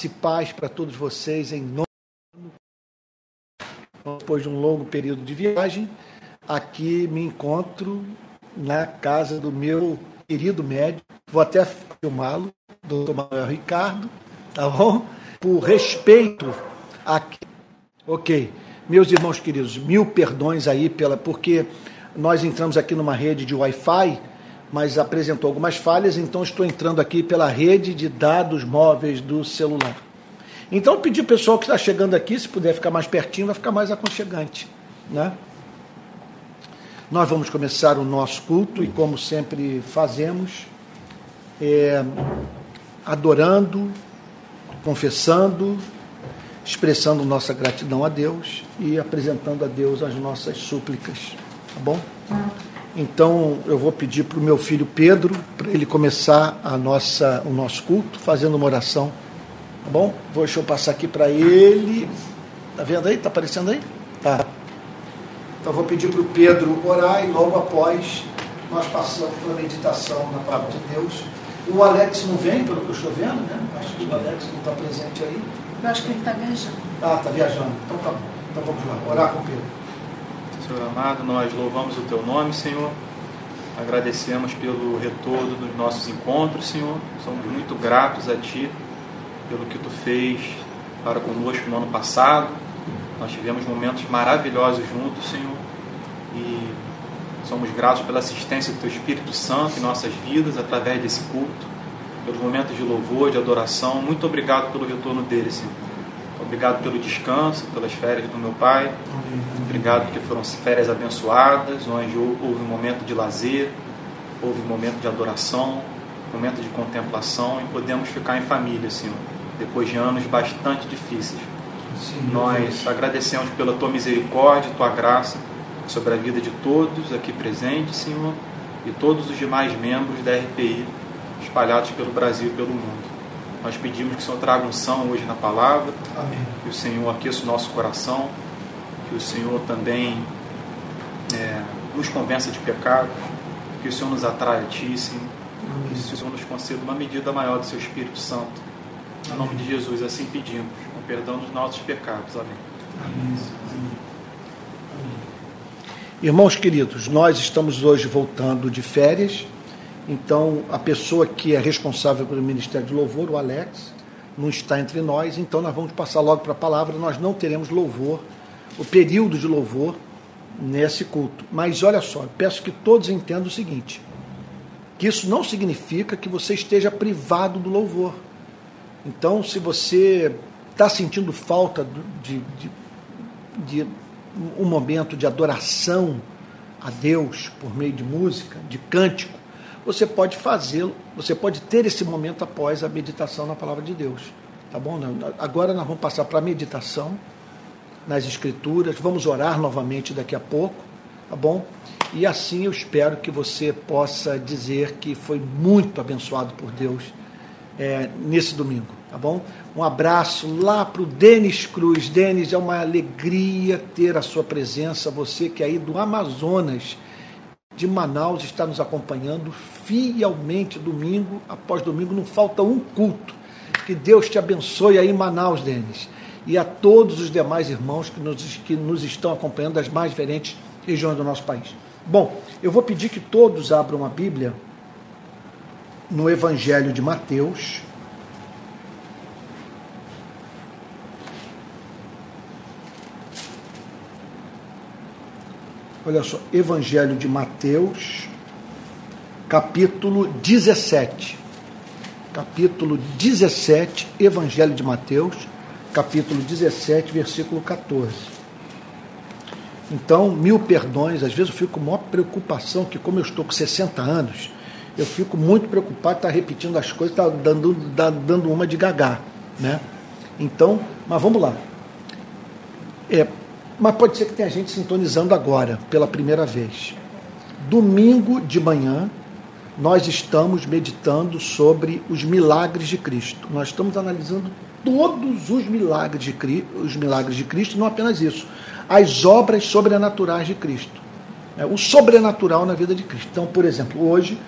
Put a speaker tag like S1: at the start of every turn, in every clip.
S1: Graça e paz para todos vocês em nome depois de um longo período de viagem, aqui me encontro na casa do meu querido médico. Vou até filmá-lo, doutor Manuel Ricardo, tá bom? Por respeito aqui. Ok. Meus irmãos queridos, mil perdões aí pela. Porque nós entramos aqui numa rede de Wi-Fi, mas apresentou algumas falhas, então estou entrando aqui pela rede de dados móveis do celular. Então eu pedi ao pessoal que está chegando aqui, se puder ficar mais pertinho, vai ficar mais aconchegante. Né? Nós vamos começar o nosso culto e, como sempre fazemos, é, adorando, confessando, expressando nossa gratidão a Deus e apresentando a Deus as nossas súplicas. Tá bom? Então eu vou pedir para o meu filho Pedro para ele começar a nossa, o nosso culto fazendo uma oração Tá bom? Vou, deixa eu passar aqui para ele. Tá vendo aí? Tá aparecendo aí? Tá. Então vou pedir para o Pedro orar e logo após nós passamos para a meditação na palavra de Deus. O Alex não vem, pelo que eu estou vendo, né? Acho que o Alex não está presente aí.
S2: Eu acho que ele está viajando.
S1: Ah, está viajando. Então tá bom. Então vamos lá, orar com o Pedro.
S3: Senhor amado, nós louvamos o teu nome, Senhor. Agradecemos pelo retorno dos nossos encontros, Senhor. Somos muito gratos a Ti pelo que tu fez para conosco no ano passado. Nós tivemos momentos maravilhosos juntos, Senhor, e somos gratos pela assistência do Teu Espírito Santo em nossas vidas através desse culto, pelos momentos de louvor, de adoração. Muito obrigado pelo retorno dele, Senhor. Obrigado pelo descanso, pelas férias do meu pai. Obrigado porque foram férias abençoadas, onde houve um momento de lazer, houve um momento de adoração, momento de contemplação e podemos ficar em família, Senhor depois de anos bastante difíceis. Sim, Nós agradecemos pela tua misericórdia, tua graça sobre a vida de todos aqui presentes, Senhor, e todos os demais membros da RPI espalhados pelo Brasil e pelo mundo. Nós pedimos que o Senhor traga unção hoje na palavra, Amém. que o Senhor aqueça o nosso coração, que o Senhor também é, nos convença de pecado, que o Senhor nos atraia a Ti, Senhor, Amém. que o Senhor nos conceda uma medida maior do Seu Espírito Santo em nome de Jesus, assim pedimos, com perdão dos nossos pecados. Amém. Amém.
S1: Irmãos queridos, nós estamos hoje voltando de férias, então a pessoa que é responsável pelo Ministério de Louvor, o Alex, não está entre nós, então nós vamos passar logo para a palavra, nós não teremos louvor, o período de louvor nesse culto. Mas olha só, peço que todos entendam o seguinte: que isso não significa que você esteja privado do louvor. Então, se você está sentindo falta de, de, de, um momento de adoração a Deus por meio de música, de cântico, você pode fazê-lo, você pode ter esse momento após a meditação na palavra de Deus. Tá bom? Agora nós vamos passar para a meditação nas Escrituras, vamos orar novamente daqui a pouco, tá bom? E assim eu espero que você possa dizer que foi muito abençoado por Deus é, nesse domingo, tá bom? Um abraço lá para o Denis Cruz. Denis, é uma alegria ter a sua presença, você que é aí do Amazonas, de Manaus, está nos acompanhando fielmente domingo após domingo, não falta um culto. Que Deus te abençoe aí em Manaus, Denis. E a todos os demais irmãos que nos, que nos estão acompanhando das mais diferentes regiões do nosso país. Bom, eu vou pedir que todos abram a Bíblia no Evangelho de Mateus. Olha só, Evangelho de Mateus, capítulo 17. Capítulo 17, Evangelho de Mateus, capítulo 17, versículo 14. Então, mil perdões, às vezes eu fico com maior preocupação que, como eu estou com 60 anos, eu fico muito preocupado estar tá repetindo as coisas, estar tá dando, dando uma de gagá. Né? Então, mas vamos lá. É, mas pode ser que tenha gente sintonizando agora, pela primeira vez. Domingo de manhã, nós estamos meditando sobre os milagres de Cristo. Nós estamos analisando todos os milagres de, os milagres de Cristo, não apenas isso, as obras sobrenaturais de Cristo. É, o sobrenatural na vida de Cristo. Então, por exemplo, hoje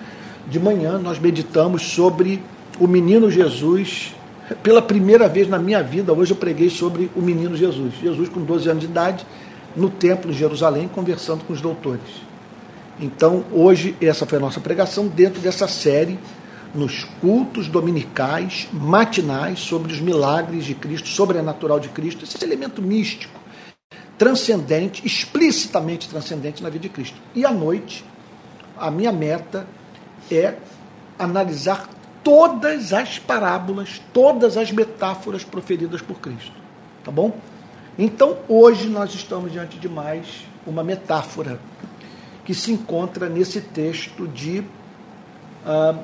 S1: de manhã nós meditamos sobre o menino Jesus Pela primeira vez na minha vida, hoje eu preguei sobre o menino Jesus. Jesus, com 12 anos de idade, no templo em Jerusalém, conversando com os doutores. Então, hoje, essa foi a nossa pregação dentro dessa série, nos cultos dominicais, matinais, sobre os milagres de Cristo, sobrenatural de Cristo, esse elemento místico, transcendente, explicitamente transcendente na vida de Cristo. E à noite, a minha meta é analisar todas as parábolas, todas as metáforas proferidas por Cristo. Tá bom? Então, hoje nós estamos diante de mais uma metáfora que se encontra nesse texto de uh,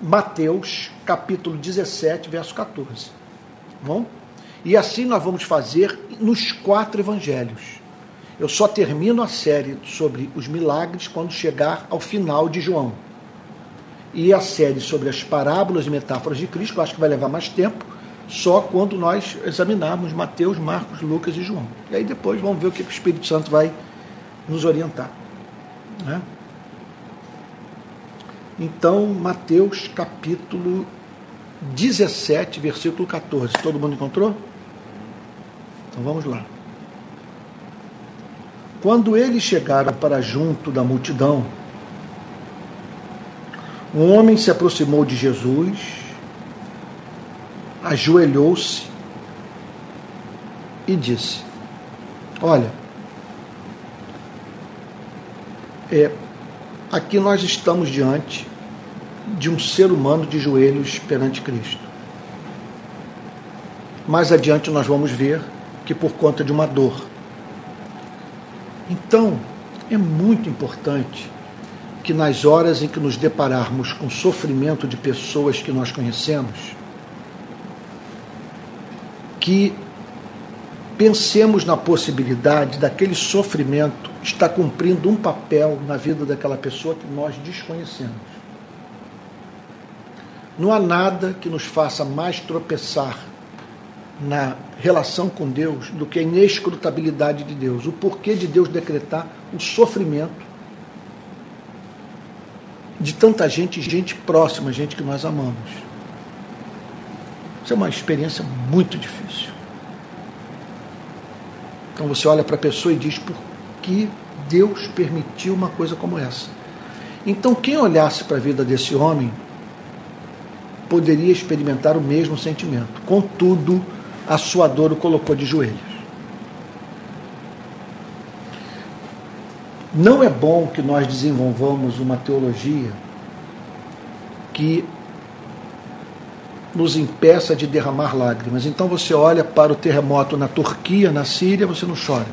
S1: Mateus, capítulo 17, verso 14. Tá bom? E assim nós vamos fazer nos quatro evangelhos. Eu só termino a série sobre os milagres quando chegar ao final de João e a série sobre as parábolas e metáforas de Cristo, eu acho que vai levar mais tempo, só quando nós examinarmos Mateus, Marcos, Lucas e João. E aí depois vamos ver o que o Espírito Santo vai nos orientar. Né? Então, Mateus capítulo 17, versículo 14. Todo mundo encontrou? Então vamos lá. Quando eles chegaram para junto da multidão, um homem se aproximou de Jesus, ajoelhou-se e disse: Olha, é, aqui nós estamos diante de um ser humano de joelhos perante Cristo. Mais adiante nós vamos ver que por conta de uma dor. Então, é muito importante que nas horas em que nos depararmos com sofrimento de pessoas que nós conhecemos, que pensemos na possibilidade daquele sofrimento estar cumprindo um papel na vida daquela pessoa que nós desconhecemos. Não há nada que nos faça mais tropeçar na relação com Deus do que a inescrutabilidade de Deus, o porquê de Deus decretar o sofrimento de tanta gente, gente próxima, gente que nós amamos. Isso é uma experiência muito difícil. Então você olha para a pessoa e diz por que Deus permitiu uma coisa como essa. Então quem olhasse para a vida desse homem poderia experimentar o mesmo sentimento. Contudo, a sua dor o colocou de joelhos. Não é bom que nós desenvolvamos uma teologia que nos impeça de derramar lágrimas. Então você olha para o terremoto na Turquia, na Síria, você não chora.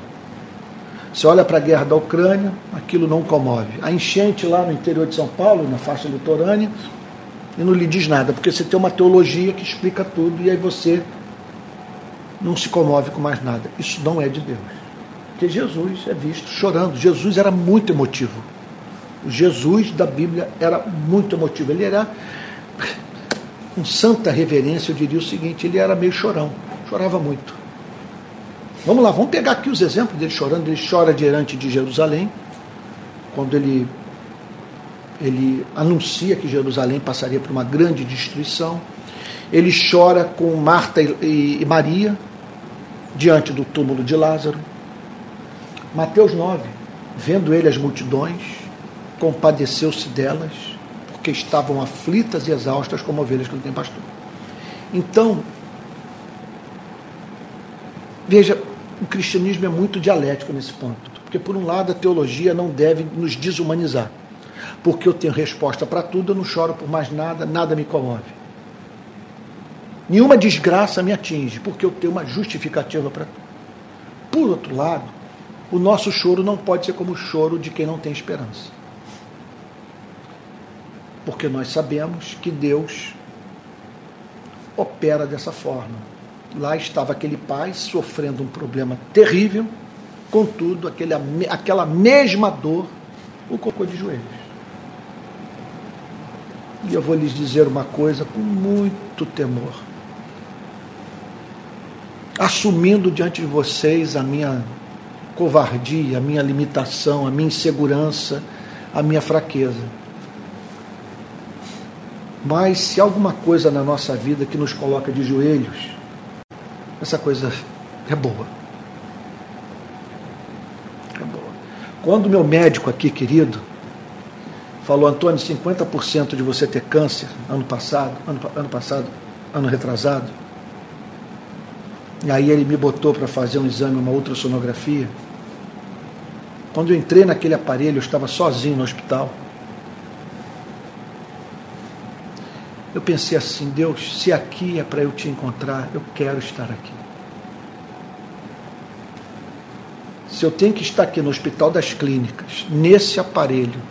S1: Você olha para a guerra da Ucrânia, aquilo não comove. A enchente lá no interior de São Paulo, na faixa litorânea, e não lhe diz nada, porque você tem uma teologia que explica tudo e aí você não se comove com mais nada. Isso não é de Deus. Porque Jesus é visto chorando. Jesus era muito emotivo. O Jesus da Bíblia era muito emotivo. Ele era, com santa reverência, eu diria o seguinte: ele era meio chorão, chorava muito. Vamos lá, vamos pegar aqui os exemplos dele chorando. Ele chora diante de Jerusalém, quando ele, ele anuncia que Jerusalém passaria por uma grande destruição. Ele chora com Marta e Maria, diante do túmulo de Lázaro. Mateus 9, vendo ele as multidões, compadeceu-se delas, porque estavam aflitas e exaustas como ovelhas que não têm pastor. Então, veja, o cristianismo é muito dialético nesse ponto, porque por um lado a teologia não deve nos desumanizar, porque eu tenho resposta para tudo, eu não choro por mais nada, nada me comove. Nenhuma desgraça me atinge, porque eu tenho uma justificativa para tudo. Por outro lado, o nosso choro não pode ser como o choro de quem não tem esperança. Porque nós sabemos que Deus opera dessa forma. Lá estava aquele pai sofrendo um problema terrível, contudo, aquele, aquela mesma dor o colocou de joelhos. E eu vou lhes dizer uma coisa com muito temor. Assumindo diante de vocês a minha covardia, a minha limitação, a minha insegurança, a minha fraqueza. Mas se alguma coisa na nossa vida que nos coloca de joelhos, essa coisa é boa. É boa. Quando meu médico aqui, querido, falou, Antônio, 50% de você ter câncer ano passado, ano, ano passado, ano retrasado, e aí ele me botou para fazer um exame, uma ultrassonografia. Quando eu entrei naquele aparelho, eu estava sozinho no hospital. Eu pensei assim, Deus, se aqui é para eu te encontrar, eu quero estar aqui. Se eu tenho que estar aqui no Hospital das Clínicas, nesse aparelho,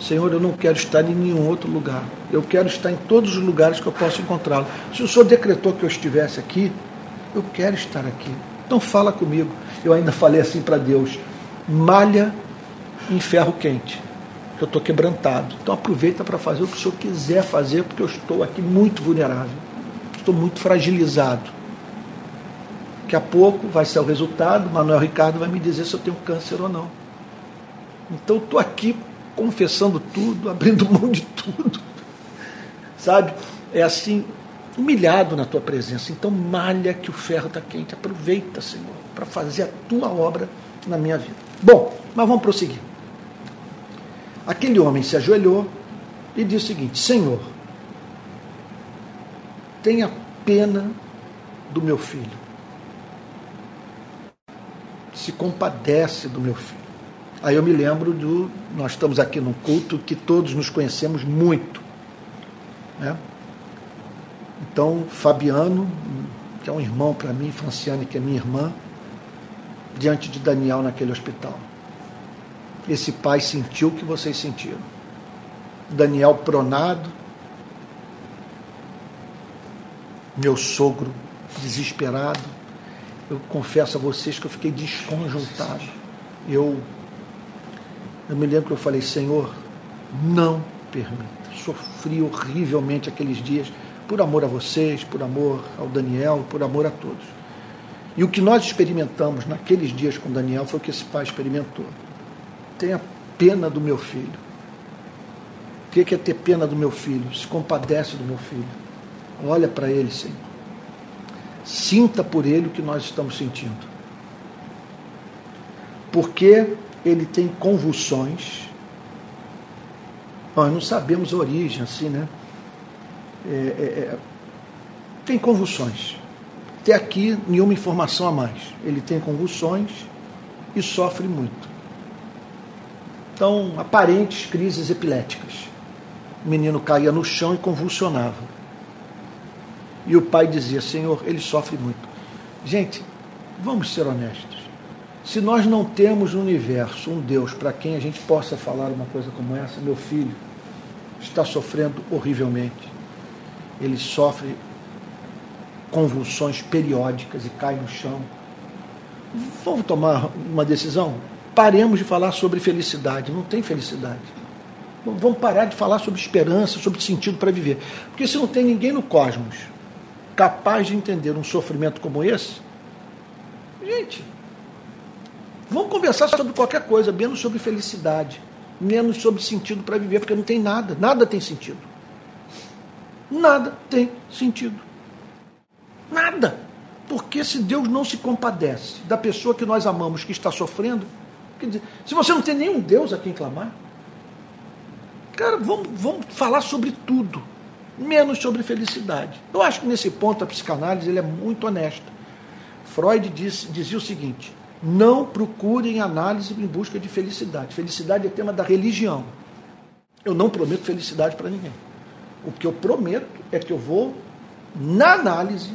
S1: Senhor, eu não quero estar em nenhum outro lugar. Eu quero estar em todos os lugares que eu posso encontrá-lo. Se o Senhor decretou que eu estivesse aqui, eu quero estar aqui. Então fala comigo. Eu ainda falei assim para Deus: malha em ferro quente que eu estou quebrantado. Então aproveita para fazer o que o senhor quiser fazer, porque eu estou aqui muito vulnerável, estou muito fragilizado. Daqui a pouco vai ser o resultado, Manuel Ricardo vai me dizer se eu tenho câncer ou não. Então estou aqui confessando tudo, abrindo mão de tudo. Sabe? É assim, humilhado na tua presença. Então malha que o ferro está quente. Aproveita, Senhor, para fazer a tua obra na minha vida. Bom, mas vamos prosseguir. Aquele homem se ajoelhou e disse o seguinte: Senhor, tenha pena do meu filho. Se compadece do meu filho. Aí eu me lembro do. Nós estamos aqui num culto que todos nos conhecemos muito. Né? Então, Fabiano, que é um irmão para mim, Franciane, que é minha irmã, diante de Daniel naquele hospital esse pai sentiu o que vocês sentiram. Daniel pronado, meu sogro desesperado. Eu confesso a vocês que eu fiquei desconjuntado. Eu, eu me lembro que eu falei, Senhor, não permita. Sofri horrivelmente aqueles dias, por amor a vocês, por amor ao Daniel, por amor a todos. E o que nós experimentamos naqueles dias com Daniel foi o que esse pai experimentou tenha pena do meu filho. O que é ter pena do meu filho? Se compadece do meu filho. Olha para ele, Senhor. Sinta por ele o que nós estamos sentindo. Porque ele tem convulsões. Nós não sabemos a origem, assim, né? É, é, é, tem convulsões. Até aqui, nenhuma informação a mais. Ele tem convulsões e sofre muito. Então, aparentes crises epiléticas. O menino caía no chão e convulsionava. E o pai dizia: Senhor, ele sofre muito. Gente, vamos ser honestos. Se nós não temos no universo um Deus para quem a gente possa falar uma coisa como essa, meu filho está sofrendo horrivelmente. Ele sofre convulsões periódicas e cai no chão. Vamos tomar uma decisão? Paremos de falar sobre felicidade. Não tem felicidade. Vamos parar de falar sobre esperança, sobre sentido para viver. Porque se não tem ninguém no cosmos capaz de entender um sofrimento como esse, gente, vamos conversar sobre qualquer coisa, menos sobre felicidade, menos sobre sentido para viver, porque não tem nada, nada tem sentido. Nada tem sentido. Nada. Porque se Deus não se compadece da pessoa que nós amamos que está sofrendo, dizer, se você não tem nenhum Deus a quem clamar, cara, vamos, vamos falar sobre tudo, menos sobre felicidade. Eu acho que nesse ponto a psicanálise ele é muito honesta. Freud disse, dizia o seguinte: não procurem análise em busca de felicidade. Felicidade é tema da religião. Eu não prometo felicidade para ninguém. O que eu prometo é que eu vou, na análise,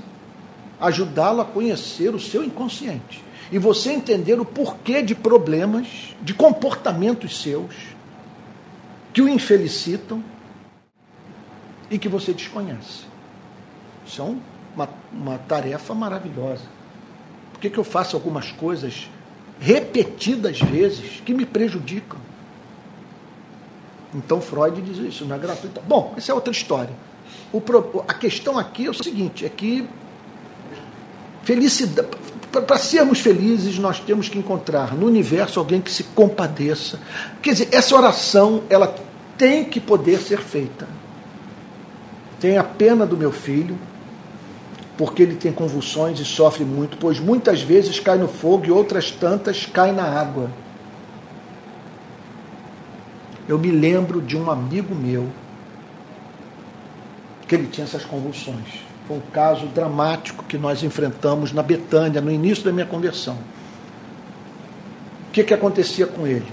S1: ajudá-lo a conhecer o seu inconsciente e você entender o porquê de problemas, de comportamentos seus, que o infelicitam e que você desconhece. Isso é uma, uma tarefa maravilhosa. Por que, que eu faço algumas coisas repetidas vezes que me prejudicam? Então Freud diz isso, não é gratuito. Bom, essa é outra história. O, a questão aqui é o seguinte, é que felicidade, para sermos felizes, nós temos que encontrar no universo alguém que se compadeça. Quer dizer, essa oração, ela tem que poder ser feita. Tenha pena do meu filho, porque ele tem convulsões e sofre muito, pois muitas vezes cai no fogo e outras tantas cai na água. Eu me lembro de um amigo meu que ele tinha essas convulsões. Foi um caso dramático que nós enfrentamos na Betânia, no início da minha conversão. O que, que acontecia com ele?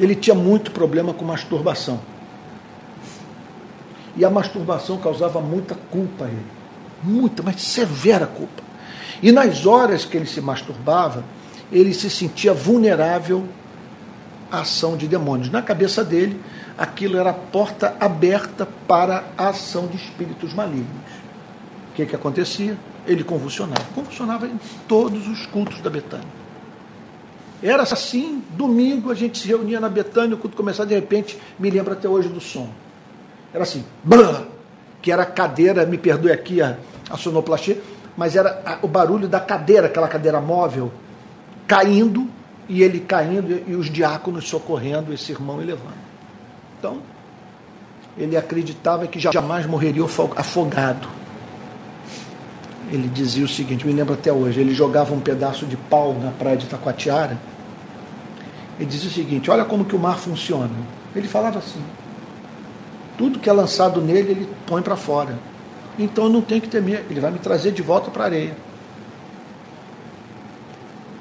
S1: Ele tinha muito problema com masturbação. E a masturbação causava muita culpa a ele. Muita, mas severa culpa. E nas horas que ele se masturbava, ele se sentia vulnerável à ação de demônios. Na cabeça dele, aquilo era porta aberta para a ação de espíritos malignos. O que, que acontecia? Ele convulsionava. Convulsionava em todos os cultos da Betânia. Era assim, domingo a gente se reunia na Betânia, o culto começava, de repente, me lembro até hoje do som. Era assim, que era a cadeira, me perdoe aqui a, a sonoplastia, mas era a, o barulho da cadeira, aquela cadeira móvel, caindo, e ele caindo, e os diáconos socorrendo esse irmão e levando. Então, ele acreditava que jamais morreria afogado. Ele dizia o seguinte, me lembro até hoje, ele jogava um pedaço de pau na praia de Taquatiara, e dizia o seguinte, olha como que o mar funciona. Ele falava assim, tudo que é lançado nele, ele põe para fora. Então eu não tenho que temer, ele vai me trazer de volta para a areia.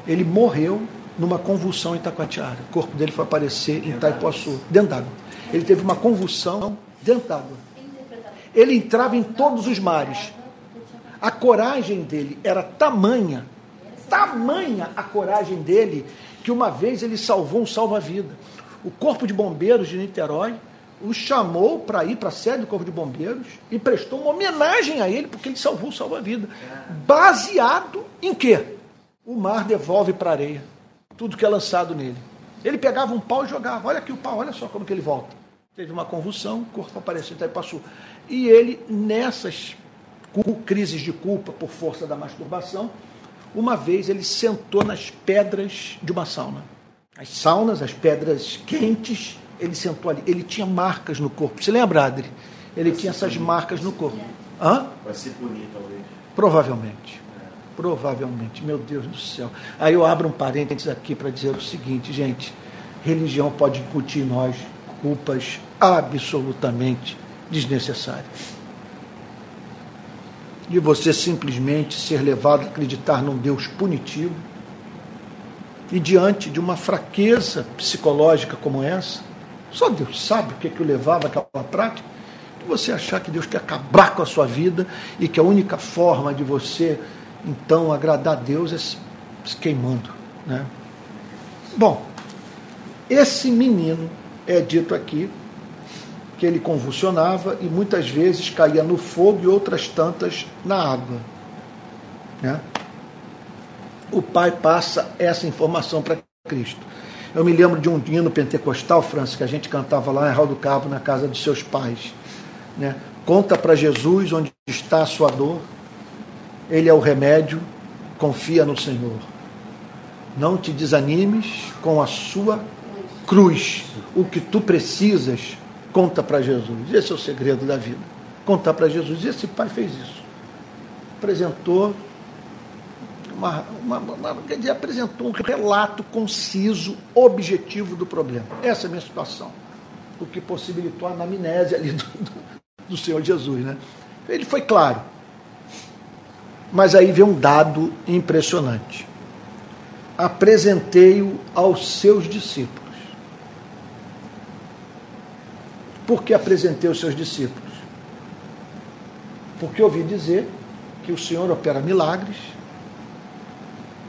S1: Ele morreu numa convulsão em Taquatiara. O corpo dele foi aparecer em Itaipuaçu, dentro d'água. Ele teve uma convulsão dentro d'água. Ele entrava em todos os mares. A coragem dele era tamanha, tamanha a coragem dele, que uma vez ele salvou um salva-vida. O Corpo de Bombeiros de Niterói o chamou para ir para a sede do Corpo de Bombeiros e prestou uma homenagem a ele porque ele salvou o salva-vida. Baseado em quê? O mar devolve para a areia tudo que é lançado nele. Ele pegava um pau e jogava. Olha aqui o pau, olha só como que ele volta. Teve uma convulsão, o corpo apareceu e passou. E ele, nessas crises de culpa por força da masturbação, uma vez ele sentou nas pedras de uma sauna. As saunas, as pedras quentes, ele sentou ali. Ele tinha marcas no corpo. Se lembra, Adri? Ele tinha essas marcas no corpo. Hã?
S3: Vai se punir, talvez.
S1: Provavelmente. Provavelmente. Meu Deus do céu. Aí eu abro um parênteses aqui para dizer o seguinte, gente. Religião pode incutir em nós culpas absolutamente desnecessárias. E você simplesmente ser levado a acreditar num Deus punitivo e diante de uma fraqueza psicológica como essa, só Deus sabe o que, é que o levava àquela prática, você achar que Deus quer acabar com a sua vida e que a única forma de você então agradar a Deus é se queimando. Né? Bom, esse menino é dito aqui que ele convulsionava e muitas vezes caía no fogo e outras tantas na água. Né? O pai passa essa informação para Cristo. Eu me lembro de um hino pentecostal, França, que a gente cantava lá em Raul do Cabo, na casa dos seus pais. Né? Conta para Jesus onde está a sua dor, ele é o remédio, confia no Senhor. Não te desanimes com a sua cruz. O que tu precisas, conta para Jesus. Esse é o segredo da vida. Contar para Jesus. Esse pai fez isso. Apresentou uma, uma, uma, apresentou um relato conciso, objetivo do problema. Essa é a minha situação. O que possibilitou a anamnese ali do, do, do Senhor Jesus. Né? Ele foi claro. Mas aí vem um dado impressionante. Apresentei-o aos seus discípulos. Por que apresentei aos seus discípulos? Porque ouvi dizer que o Senhor opera milagres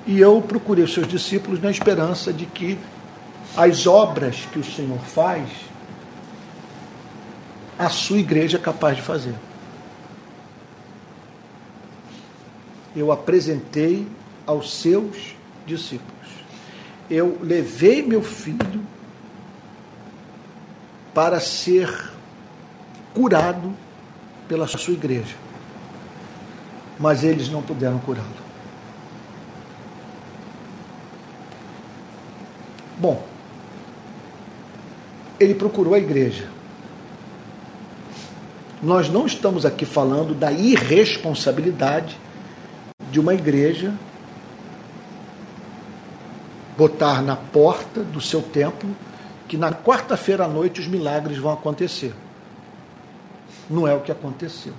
S1: e eu procurei os seus discípulos na esperança de que as obras que o Senhor faz, a sua igreja é capaz de fazer. eu apresentei aos seus discípulos. Eu levei meu filho para ser curado pela sua igreja. Mas eles não puderam curá-lo. Bom, ele procurou a igreja. Nós não estamos aqui falando da irresponsabilidade de uma igreja botar na porta do seu templo que na quarta-feira à noite os milagres vão acontecer. Não é o que aconteceu.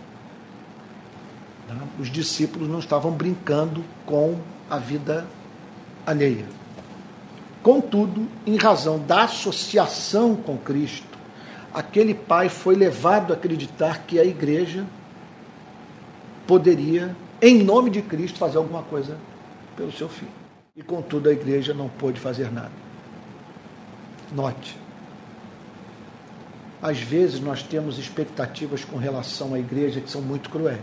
S1: Tá? Os discípulos não estavam brincando com a vida alheia. Contudo, em razão da associação com Cristo, aquele pai foi levado a acreditar que a igreja poderia, em nome de Cristo, fazer alguma coisa pelo seu filho. E contudo, a igreja não pôde fazer nada. Note. Às vezes nós temos expectativas com relação à igreja que são muito cruéis.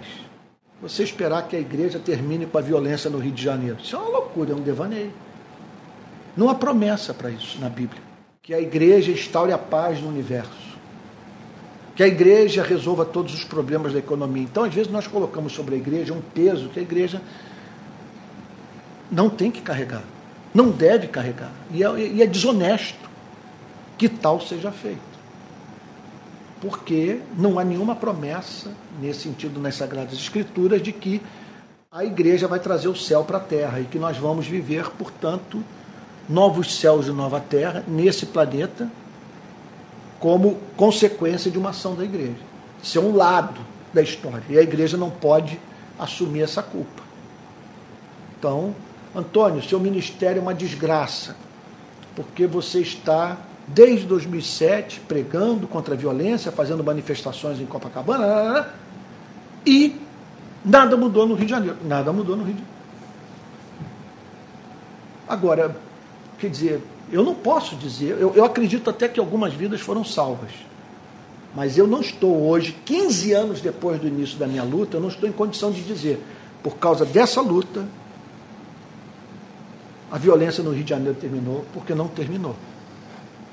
S1: Você esperar que a igreja termine com a violência no Rio de Janeiro, isso é uma loucura, é um devaneio. Não há promessa para isso na Bíblia. Que a igreja instaure a paz no universo. Que a igreja resolva todos os problemas da economia. Então, às vezes, nós colocamos sobre a igreja um peso que a igreja não tem que carregar. Não deve carregar. E é, e é desonesto que tal seja feito. Porque não há nenhuma promessa, nesse sentido, nas Sagradas Escrituras, de que a igreja vai trazer o céu para a terra e que nós vamos viver, portanto, novos céus e nova terra nesse planeta como consequência de uma ação da igreja. Isso é um lado da história. E a igreja não pode assumir essa culpa. Então, Antônio, seu ministério é uma desgraça, porque você está, desde 2007, pregando contra a violência, fazendo manifestações em Copacabana, e nada mudou no Rio de Janeiro. Nada mudou no Rio de Janeiro. Agora, Quer dizer, eu não posso dizer, eu, eu acredito até que algumas vidas foram salvas. Mas eu não estou hoje, 15 anos depois do início da minha luta, eu não estou em condição de dizer, por causa dessa luta, a violência no Rio de Janeiro terminou, porque não terminou.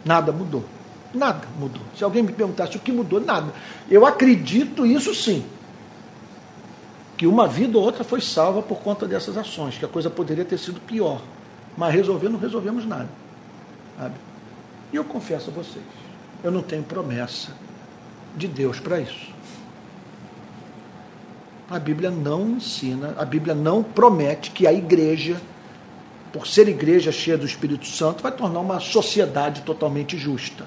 S1: Nada mudou. Nada mudou. Se alguém me perguntasse o que mudou, nada. Eu acredito isso sim. Que uma vida ou outra foi salva por conta dessas ações, que a coisa poderia ter sido pior. Mas resolver não resolvemos nada. Sabe? E eu confesso a vocês, eu não tenho promessa de Deus para isso. A Bíblia não ensina, a Bíblia não promete que a igreja, por ser igreja cheia do Espírito Santo, vai tornar uma sociedade totalmente justa.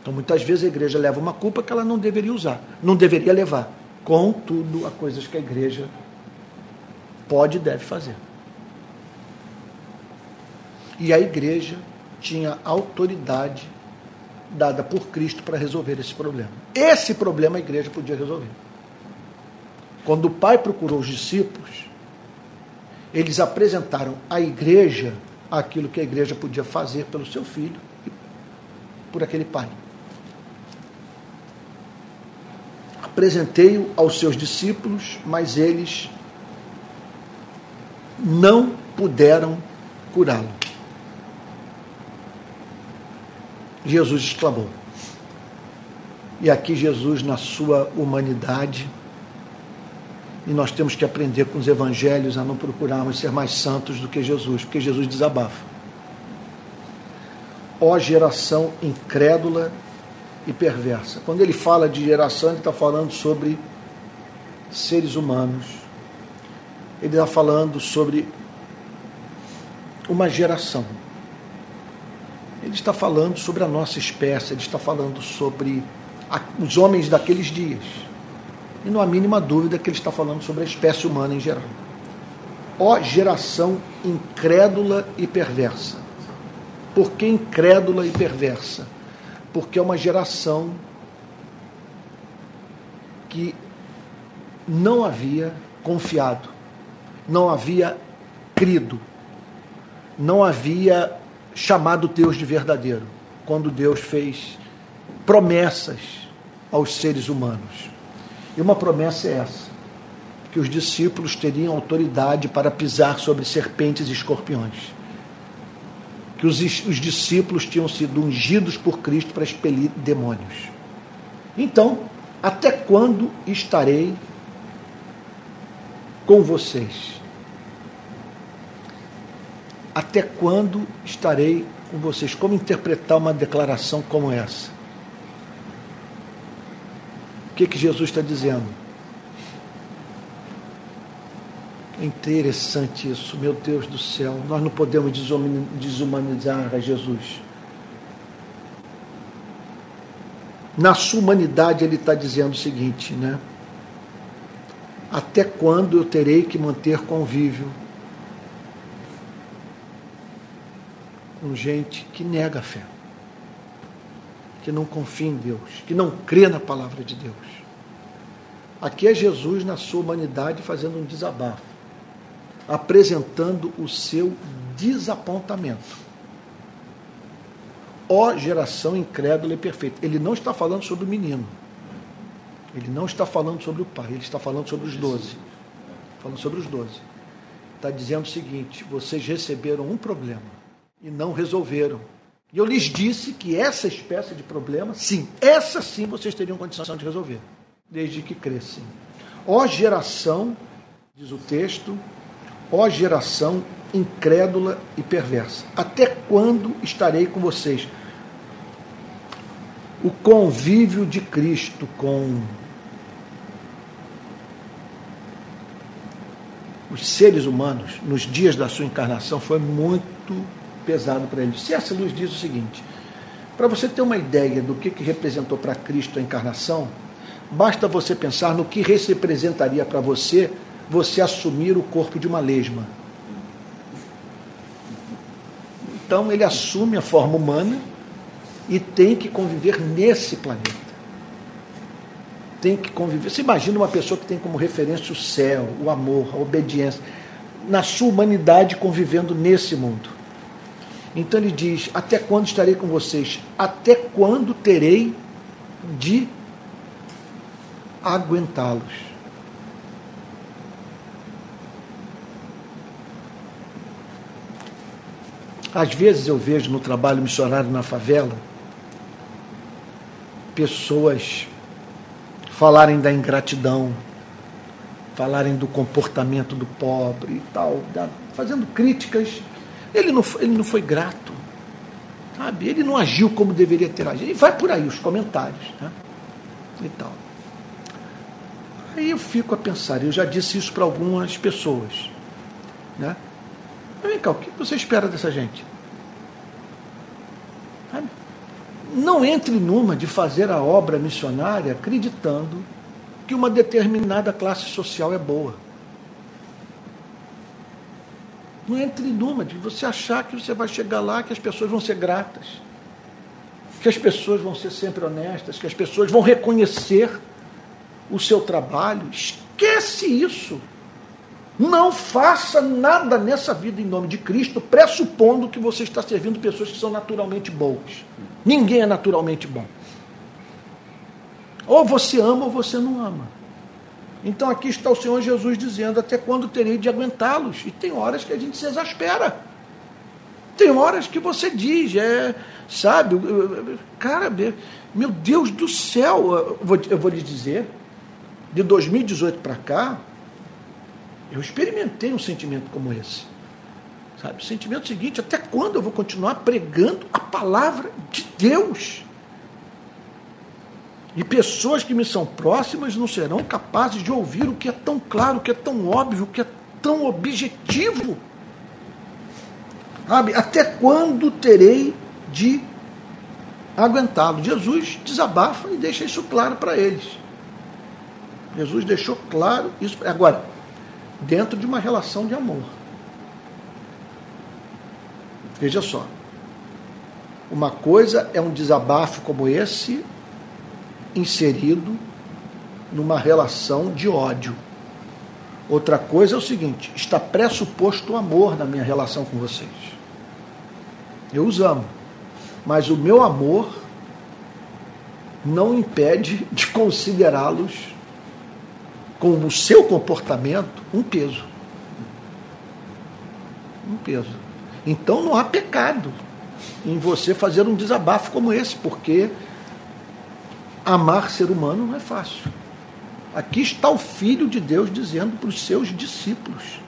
S1: Então, muitas vezes a igreja leva uma culpa que ela não deveria usar, não deveria levar. Contudo, há coisas que a igreja pode e deve fazer. E a igreja tinha autoridade dada por Cristo para resolver esse problema. Esse problema a igreja podia resolver. Quando o pai procurou os discípulos, eles apresentaram à igreja aquilo que a igreja podia fazer pelo seu filho e por aquele pai. Apresentei-o aos seus discípulos, mas eles não puderam curá-lo. Jesus exclamou. E aqui Jesus, na sua humanidade, e nós temos que aprender com os evangelhos a não procurarmos ser mais santos do que Jesus, porque Jesus desabafa. Ó geração incrédula e perversa. Quando ele fala de geração, ele está falando sobre seres humanos. Ele está falando sobre uma geração ele está falando sobre a nossa espécie, ele está falando sobre os homens daqueles dias. E não há mínima dúvida que ele está falando sobre a espécie humana em geral. Ó geração incrédula e perversa. Por que incrédula e perversa? Porque é uma geração que não havia confiado, não havia crido, não havia chamado Deus de verdadeiro, quando Deus fez promessas aos seres humanos. E uma promessa é essa: que os discípulos teriam autoridade para pisar sobre serpentes e escorpiões. Que os, os discípulos tinham sido ungidos por Cristo para expelir demônios. Então, até quando estarei com vocês? Até quando estarei com vocês? Como interpretar uma declaração como essa? O que, que Jesus está dizendo? É interessante isso, meu Deus do céu. Nós não podemos desumanizar a Jesus. Na sua humanidade, ele está dizendo o seguinte, né? Até quando eu terei que manter convívio com gente que nega a fé, que não confia em Deus, que não crê na palavra de Deus? Aqui é Jesus, na sua humanidade, fazendo um desabafo, apresentando o seu desapontamento ó geração incrédula e perfeita. Ele não está falando sobre o menino. Ele não está falando sobre o pai, ele está falando sobre os doze. Falando sobre os doze. Está dizendo o seguinte: vocês receberam um problema e não resolveram. E eu lhes disse que essa espécie de problema, sim, essa sim vocês teriam condição de resolver, desde que crescem. Ó geração, diz o texto, ó geração incrédula e perversa, até quando estarei com vocês? o convívio de Cristo com os seres humanos nos dias da sua encarnação foi muito pesado para ele. C.S. Luz diz o seguinte: para você ter uma ideia do que, que representou para Cristo a encarnação, basta você pensar no que representaria para você você assumir o corpo de uma lesma. Então ele assume a forma humana e tem que conviver nesse planeta. Tem que conviver. Você imagina uma pessoa que tem como referência o céu, o amor, a obediência, na sua humanidade convivendo nesse mundo. Então ele diz: Até quando estarei com vocês? Até quando terei de aguentá-los? Às vezes eu vejo no trabalho missionário na favela pessoas falarem da ingratidão, falarem do comportamento do pobre e tal, fazendo críticas. Ele não, ele não foi grato, sabe? Ele não agiu como deveria ter agido. E vai por aí os comentários, né? E tal. Aí eu fico a pensar, eu já disse isso para algumas pessoas, né? Vem cá, o que você espera dessa gente? Não entre numa de fazer a obra missionária acreditando que uma determinada classe social é boa. Não entre numa de você achar que você vai chegar lá, que as pessoas vão ser gratas, que as pessoas vão ser sempre honestas, que as pessoas vão reconhecer o seu trabalho. Esquece isso. Não faça nada nessa vida em nome de Cristo, pressupondo que você está servindo pessoas que são naturalmente boas. Ninguém é naturalmente bom. Ou você ama ou você não ama. Então aqui está o Senhor Jesus dizendo: até quando terei de aguentá-los? E tem horas que a gente se exaspera. Tem horas que você diz, é, sabe, cara, meu Deus do céu, eu vou, eu vou lhe dizer, de 2018 para cá, eu experimentei um sentimento como esse. Sabe? O sentimento seguinte, até quando eu vou continuar pregando a palavra de Deus? E pessoas que me são próximas não serão capazes de ouvir o que é tão claro, o que é tão óbvio, o que é tão objetivo. Sabe? Até quando terei de aguentá-lo? Jesus desabafa e deixa isso claro para eles. Jesus deixou claro isso. Agora, dentro de uma relação de amor. Veja só. Uma coisa é um desabafo como esse inserido numa relação de ódio. Outra coisa é o seguinte: está pressuposto o amor na minha relação com vocês. Eu os amo, mas o meu amor não impede de considerá-los com o seu comportamento um peso. Um peso. Então não há pecado em você fazer um desabafo como esse, porque amar ser humano não é fácil. Aqui está o Filho de Deus dizendo para os seus discípulos: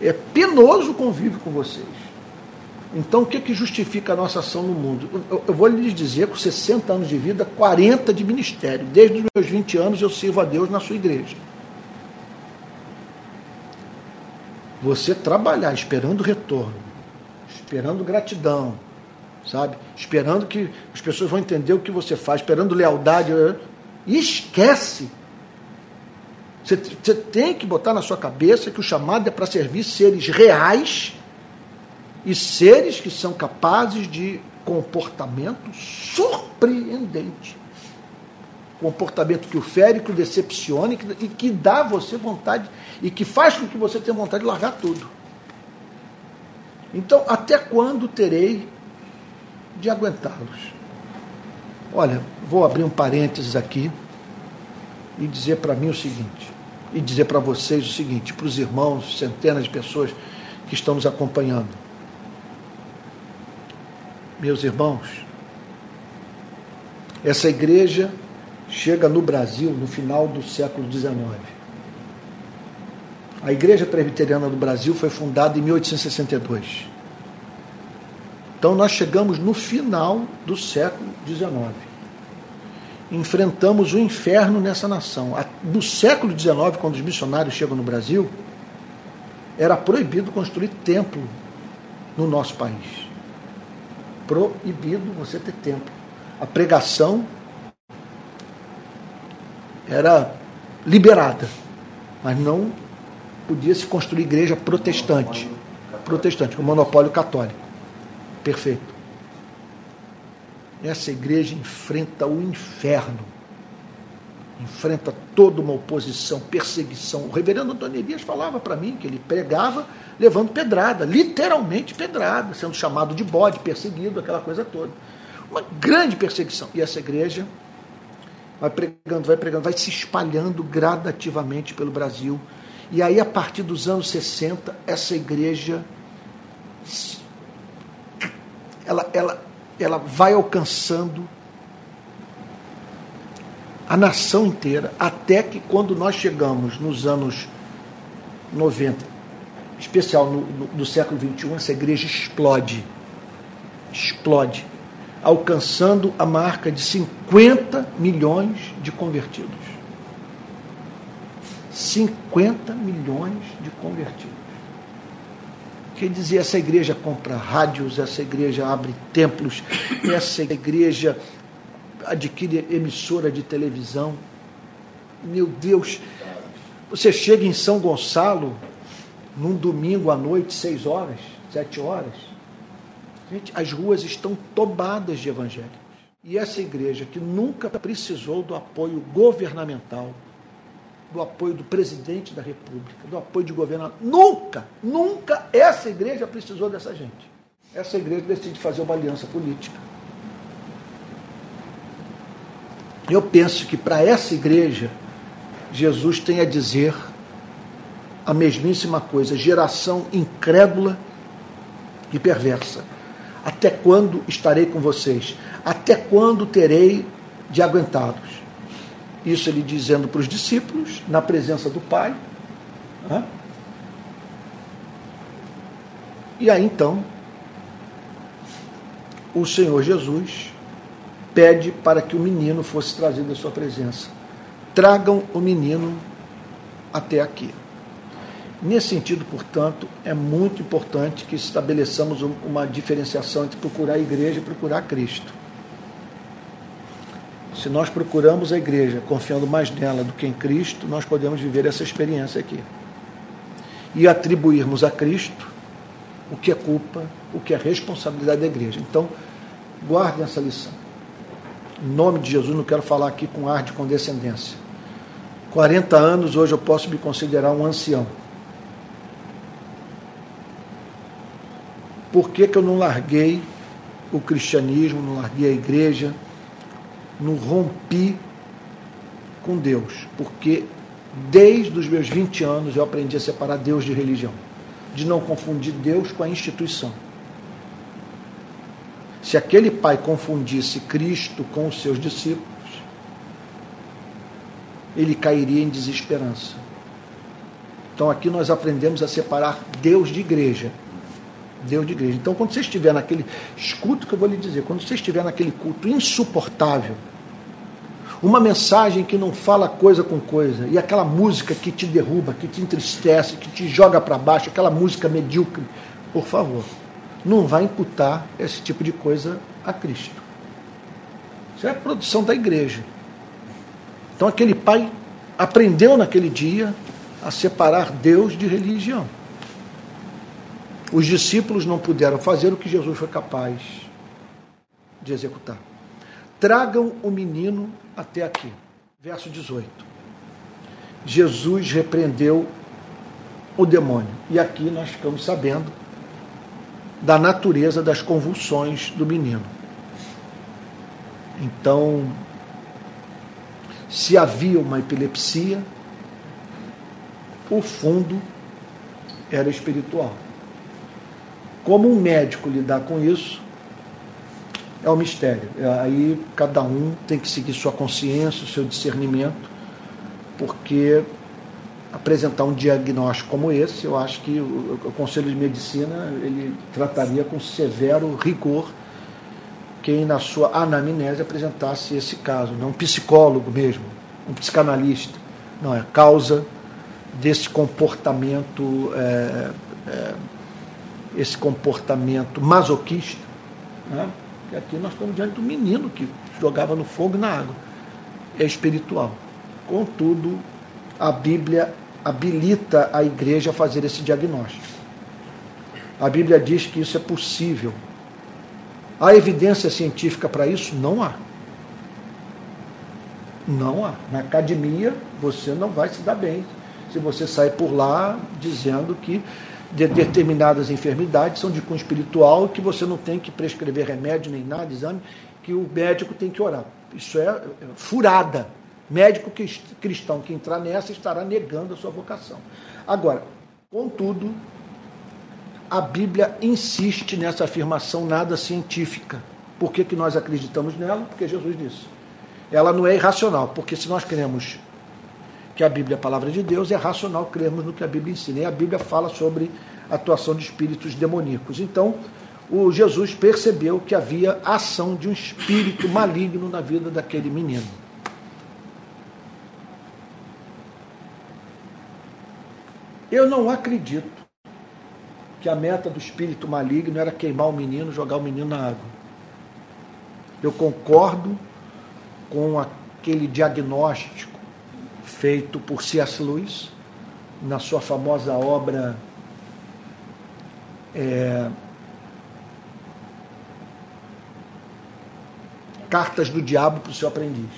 S1: é penoso o convívio com vocês. Então, o que, que justifica a nossa ação no mundo? Eu, eu, vou lhes dizer, com 60 anos de vida, 40 de ministério. Desde os meus 20 anos eu sirvo a Deus na sua igreja. Você trabalhar esperando retorno, esperando gratidão, sabe? Esperando que as pessoas vão entender o que você faz, esperando lealdade. E esquece. Você, você tem que botar na sua cabeça que o chamado é para servir seres reais e seres que são capazes de comportamento surpreendente. Comportamento que o fere, que o decepcione e que dá a você vontade e que faz com que você tenha vontade de largar tudo. Então, até quando terei de aguentá-los? Olha, vou abrir um parênteses aqui e dizer para mim o seguinte, e dizer para vocês o seguinte, para os irmãos, centenas de pessoas que estão nos acompanhando. Meus irmãos, essa igreja chega no Brasil no final do século XIX. A Igreja Presbiteriana do Brasil foi fundada em 1862. Então nós chegamos no final do século XIX. Enfrentamos o inferno nessa nação. No século XIX, quando os missionários chegam no Brasil, era proibido construir templo no nosso país proibido você ter templo. A pregação era liberada, mas não podia se construir igreja protestante. Protestante, com monopólio católico. Perfeito. Essa igreja enfrenta o inferno enfrenta toda uma oposição, perseguição. O reverendo Antônio Elias falava para mim que ele pregava levando pedrada, literalmente pedrada, sendo chamado de bode, perseguido, aquela coisa toda. Uma grande perseguição. E essa igreja vai pregando, vai pregando, vai se espalhando gradativamente pelo Brasil. E aí, a partir dos anos 60, essa igreja ela, ela, ela vai alcançando a nação inteira, até que quando nós chegamos nos anos 90, especial no, no, no século 21, essa igreja explode. Explode. Alcançando a marca de 50 milhões de convertidos. 50 milhões de convertidos. Quer dizer, essa igreja compra rádios, essa igreja abre templos, essa igreja adquire emissora de televisão. Meu Deus, você chega em São Gonçalo num domingo à noite, seis horas, sete horas. Gente, as ruas estão tomadas de evangélicos. E essa igreja que nunca precisou do apoio governamental, do apoio do presidente da República, do apoio de governador, nunca, nunca essa igreja precisou dessa gente. Essa igreja decide fazer uma aliança política Eu penso que para essa igreja, Jesus tem a dizer a mesmíssima coisa: geração incrédula e perversa. Até quando estarei com vocês? Até quando terei de aguentá-los? Isso ele dizendo para os discípulos, na presença do Pai. Né? E aí então, o Senhor Jesus pede para que o menino fosse trazido à sua presença. Tragam o menino até aqui. Nesse sentido, portanto, é muito importante que estabeleçamos uma diferenciação entre procurar a igreja e procurar Cristo. Se nós procuramos a igreja confiando mais nela do que em Cristo, nós podemos viver essa experiência aqui. E atribuirmos a Cristo o que é culpa, o que é responsabilidade da igreja. Então, guardem essa lição. Em nome de Jesus, não quero falar aqui com ar de condescendência. 40 anos, hoje eu posso me considerar um ancião. Por que, que eu não larguei o cristianismo, não larguei a igreja, não rompi com Deus? Porque desde os meus 20 anos eu aprendi a separar Deus de religião, de não confundir Deus com a instituição. Se aquele pai confundisse Cristo com os seus discípulos, ele cairia em desesperança. Então aqui nós aprendemos a separar Deus de igreja. Deus de igreja. Então, quando você estiver naquele. Escuta o que eu vou lhe dizer. Quando você estiver naquele culto insuportável, uma mensagem que não fala coisa com coisa, e aquela música que te derruba, que te entristece, que te joga para baixo, aquela música medíocre, por favor, não vai imputar esse tipo de coisa a Cristo. Isso é a produção da igreja. Então aquele pai aprendeu naquele dia a separar Deus de religião. Os discípulos não puderam fazer o que Jesus foi capaz de executar. Tragam o menino até aqui. Verso 18. Jesus repreendeu o demônio. E aqui nós ficamos sabendo da natureza das convulsões do menino. Então, se havia uma epilepsia, o fundo era espiritual. Como um médico lidar com isso é um mistério. Aí cada um tem que seguir sua consciência, o seu discernimento, porque apresentar um diagnóstico como esse, eu acho que o, Conselho de Medicina ele trataria com severo rigor quem na sua anamnese apresentasse esse caso, não um psicólogo mesmo, um psicanalista. Não, é causa desse comportamento, é, é, esse comportamento masoquista. Né? E aqui nós estamos diante do menino que jogava no fogo e na água. É espiritual. Contudo, a Bíblia habilita a igreja a fazer esse diagnóstico. A Bíblia diz que isso é possível. Há evidência científica para isso? Não há. Não há. Na academia você não vai se dar bem se você sair por lá dizendo que de determinadas enfermidades são de cunho espiritual que você não tem que prescrever remédio nem nada, exame, que o médico tem que orar. Isso é furada. Médico cristão que entrar nessa estará negando a sua vocação. Agora, contudo, a Bíblia insiste nessa afirmação nada científica. Por que, que nós acreditamos nela? Porque Jesus disse. Ela não é irracional, porque se nós queremos que a Bíblia é a palavra de Deus, é racional crermos no que a Bíblia ensina. E a Bíblia fala sobre a atuação de espíritos demoníacos. Então, o Jesus percebeu que havia ação de um espírito maligno na vida daquele menino. Eu não acredito que a meta do espírito maligno era queimar o menino, jogar o menino na água. Eu concordo com aquele diagnóstico feito por C.S. Lewis na sua famosa obra é, Cartas do Diabo para o seu aprendiz.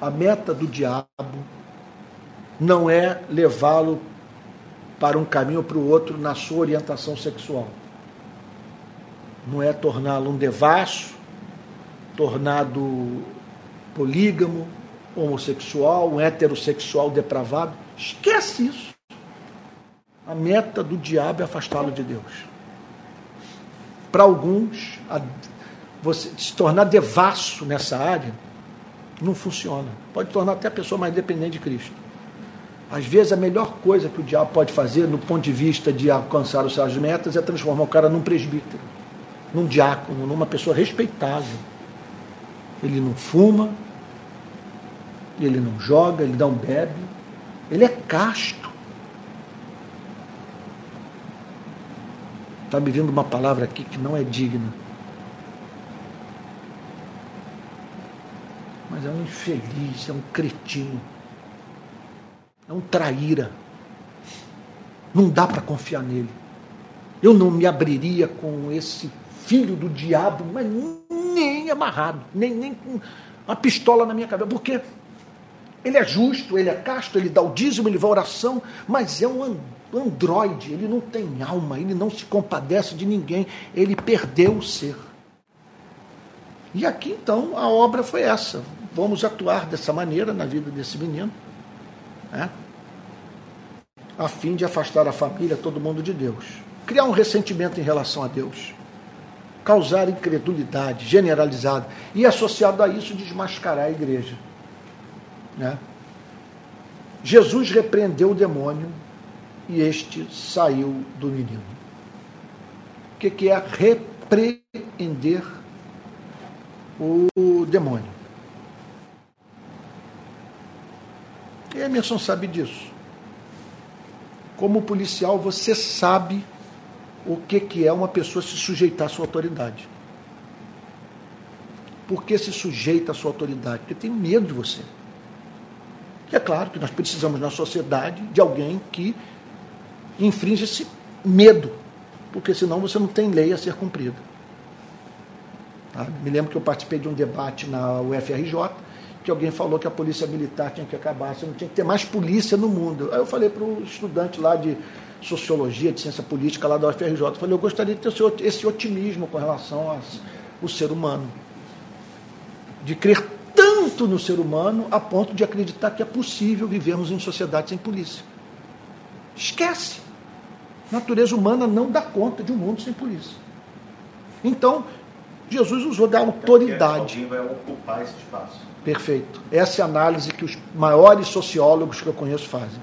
S1: A meta do diabo não é levá-lo para um caminho ou para o outro na sua orientação sexual. Não é torná-lo um devasso, tornado polígamo, homossexual, um heterossexual depravado. Esquece isso. A meta do diabo é afastá-lo de Deus. Para alguns, a, você se tornar devasso nessa área não funciona. Pode tornar até a pessoa mais dependente de Cristo. Às vezes, a melhor coisa que o diabo pode fazer, no ponto de vista de alcançar os seus metas, é transformar o cara num presbítero, num diácono, numa pessoa respeitável. Ele não fuma, ele não joga, ele não bebe, ele é casto. Está me vindo uma palavra aqui que não é digna. Mas é um infeliz, é um cretino, é um traíra. Não dá para confiar nele. Eu não me abriria com esse filho do diabo, mas nem amarrado, nem, nem com uma pistola na minha cabeça. Por quê? Ele é justo, ele é casto, ele dá o dízimo, ele vai à oração, mas é um androide, ele não tem alma, ele não se compadece de ninguém, ele perdeu o ser. E aqui então a obra foi essa. Vamos atuar dessa maneira na vida desse menino, né? a fim de afastar a família, todo mundo de Deus. Criar um ressentimento em relação a Deus. Causar incredulidade generalizada. E associado a isso, desmascarar a igreja. Né? Jesus repreendeu o demônio e este saiu do menino. O que, que é repreender o demônio? Emerson sabe disso. Como policial, você sabe o que, que é uma pessoa se sujeitar à sua autoridade. Por que se sujeita à sua autoridade? Porque tem medo de você. E é claro que nós precisamos na sociedade de alguém que infringe esse medo, porque senão você não tem lei a ser cumprida. Tá? Me lembro que eu participei de um debate na UFRJ, que alguém falou que a polícia militar tinha que acabar, você não tinha que ter mais polícia no mundo. Aí eu falei para o estudante lá de sociologia, de ciência política lá da UFRJ, eu falei, eu gostaria de ter esse otimismo com relação ao ser humano. De crer no ser humano a ponto de acreditar que é possível vivermos em sociedade sem polícia. Esquece. A natureza humana não dá conta de um mundo sem polícia. Então, Jesus usou da autoridade.
S2: Alguém vai ocupar esse espaço.
S1: Perfeito. Essa é a análise que os maiores sociólogos que eu conheço fazem.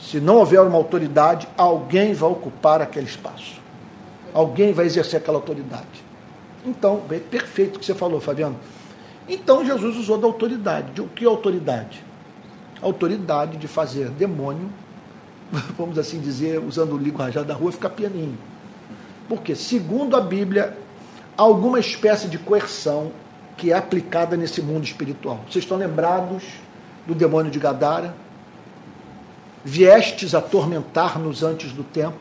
S1: Se não houver uma autoridade, alguém vai ocupar aquele espaço. Alguém vai exercer aquela autoridade. Então, é perfeito o que você falou, Fabiano. Então Jesus usou da autoridade. De que autoridade? Autoridade de fazer demônio, vamos assim dizer, usando o linguajar da rua, ficar pianinho. Porque, segundo a Bíblia, há alguma espécie de coerção que é aplicada nesse mundo espiritual. Vocês estão lembrados do demônio de Gadara? Viestes atormentar-nos antes do tempo.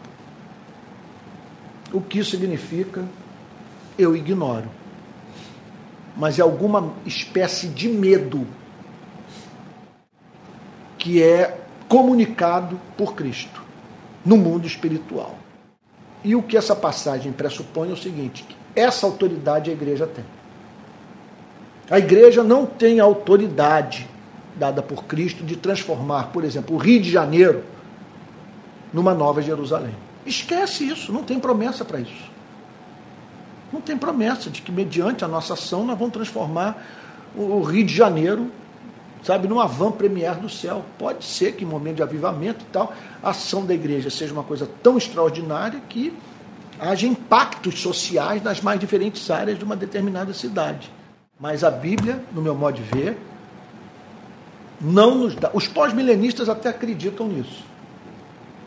S1: O que isso significa? Eu ignoro mas é alguma espécie de medo que é comunicado por Cristo no mundo espiritual. E o que essa passagem pressupõe é o seguinte: essa autoridade a igreja tem. A igreja não tem a autoridade dada por Cristo de transformar, por exemplo, o Rio de Janeiro numa nova Jerusalém. Esquece isso, não tem promessa para isso. Não tem promessa de que, mediante a nossa ação, nós vamos transformar o Rio de Janeiro, sabe, numa van premier do céu. Pode ser que, em momento de avivamento e tal, a ação da igreja seja uma coisa tão extraordinária que haja impactos sociais nas mais diferentes áreas de uma determinada cidade. Mas a Bíblia, no meu modo de ver, não nos dá. Os pós-milenistas até acreditam nisso.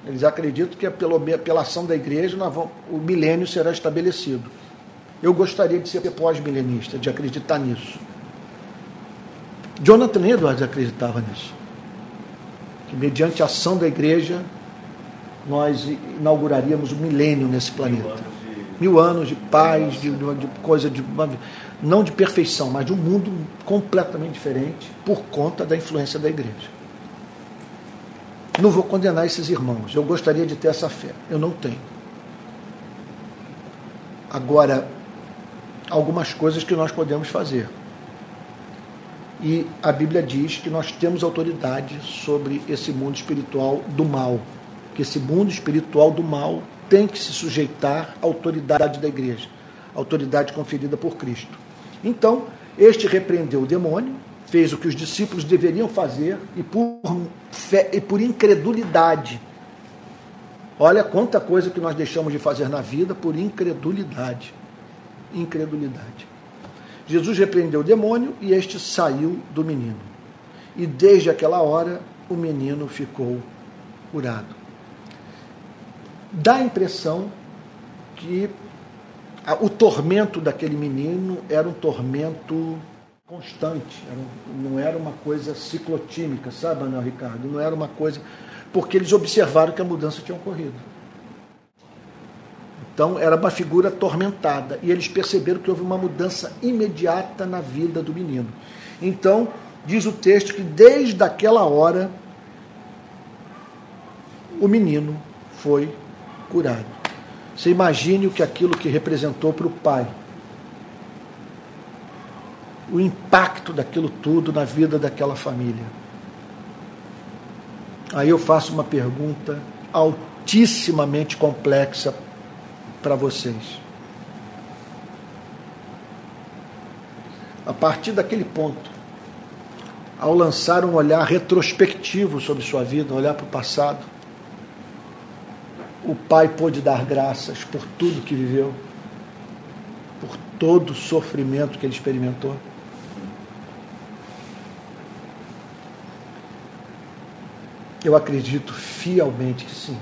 S1: Eles acreditam que é pela, ação da igreja o milênio será estabelecido. Eu gostaria de ser pós-milenista, de acreditar nisso. Jonathan Edwards acreditava nisso. Que mediante a ação da igreja, nós inauguraríamos o milênio nesse planeta. Mil anos de, paz, de, de coisa de. Não de perfeição, mas de um mundo completamente diferente por conta da influência da igreja. Não vou condenar esses irmãos. Eu gostaria de ter essa fé. Eu não tenho. Agora, algumas coisas que nós podemos fazer. E a Bíblia diz que nós temos autoridade sobre esse mundo espiritual do mal, que esse mundo espiritual do mal tem que se sujeitar à autoridade da igreja, autoridade conferida por Cristo. Então, este repreendeu o demônio, fez o que os discípulos deveriam fazer e por fé e por incredulidade. Olha quanta coisa que nós deixamos de fazer na vida por incredulidade incredulidade. Jesus repreendeu o demônio e este saiu do menino. E desde aquela hora o menino ficou curado. Dá a impressão que o tormento daquele menino era um tormento constante, não era uma coisa ciclotímica, sabe, Anel Ricardo? Não era uma coisa. Porque eles observaram que a mudança tinha ocorrido. Então era uma figura atormentada e eles perceberam que houve uma mudança imediata na vida do menino. Então diz o texto que desde aquela hora o menino foi curado. Você imagine o que aquilo que representou para o pai. O impacto daquilo tudo na vida daquela família. Aí eu faço uma pergunta altissimamente complexa para vocês. A partir daquele ponto, ao lançar um olhar retrospectivo sobre sua vida, olhar para o passado, o pai pôde dar graças por tudo que viveu, por todo o sofrimento que ele experimentou. Eu acredito fielmente que sim.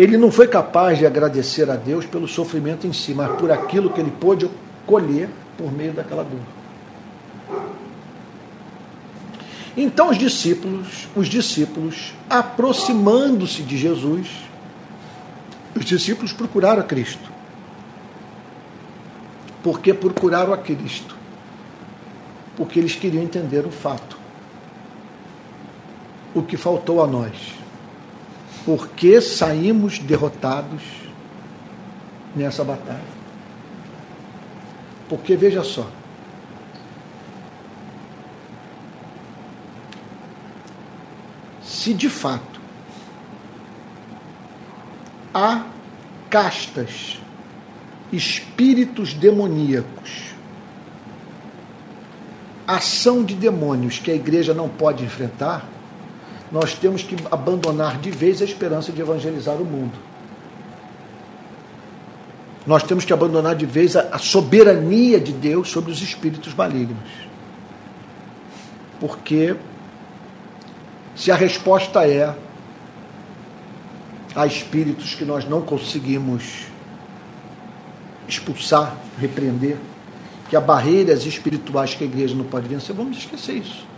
S1: Ele não foi capaz de agradecer a Deus pelo sofrimento em si, mas por aquilo que ele pôde colher por meio daquela dor. Então os discípulos, os discípulos, aproximando-se de Jesus, os discípulos procuraram a Cristo. Por que procuraram a Cristo? Porque eles queriam entender o fato. O que faltou a nós. Por que saímos derrotados nessa batalha? Porque veja só, se de fato há castas, espíritos demoníacos, ação de demônios que a igreja não pode enfrentar, nós temos que abandonar de vez a esperança de evangelizar o mundo. Nós temos que abandonar de vez a, soberania de Deus sobre os espíritos malignos. Porque se a resposta é há espíritos que nós não conseguimos expulsar, repreender, que há barreiras espirituais que a igreja não pode vencer, vamos esquecer isso.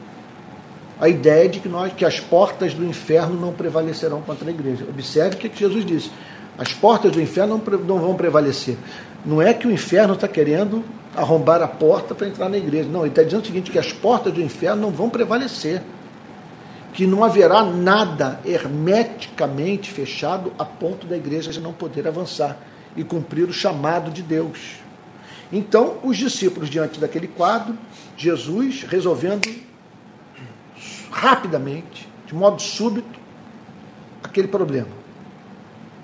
S1: A ideia de que nós que as portas do inferno não prevalecerão contra a igreja. Observe o que Jesus disse: as portas do inferno não, não vão prevalecer. Não é que o inferno está querendo arrombar a porta para entrar na igreja. Não, ele está dizendo o seguinte: que as portas do inferno não vão prevalecer que não haverá nada hermeticamente fechado a ponto da igreja não poder avançar e cumprir o chamado de Deus. Então, os discípulos, diante daquele quadro, Jesus resolvendo rapidamente, de modo súbito, aquele problema,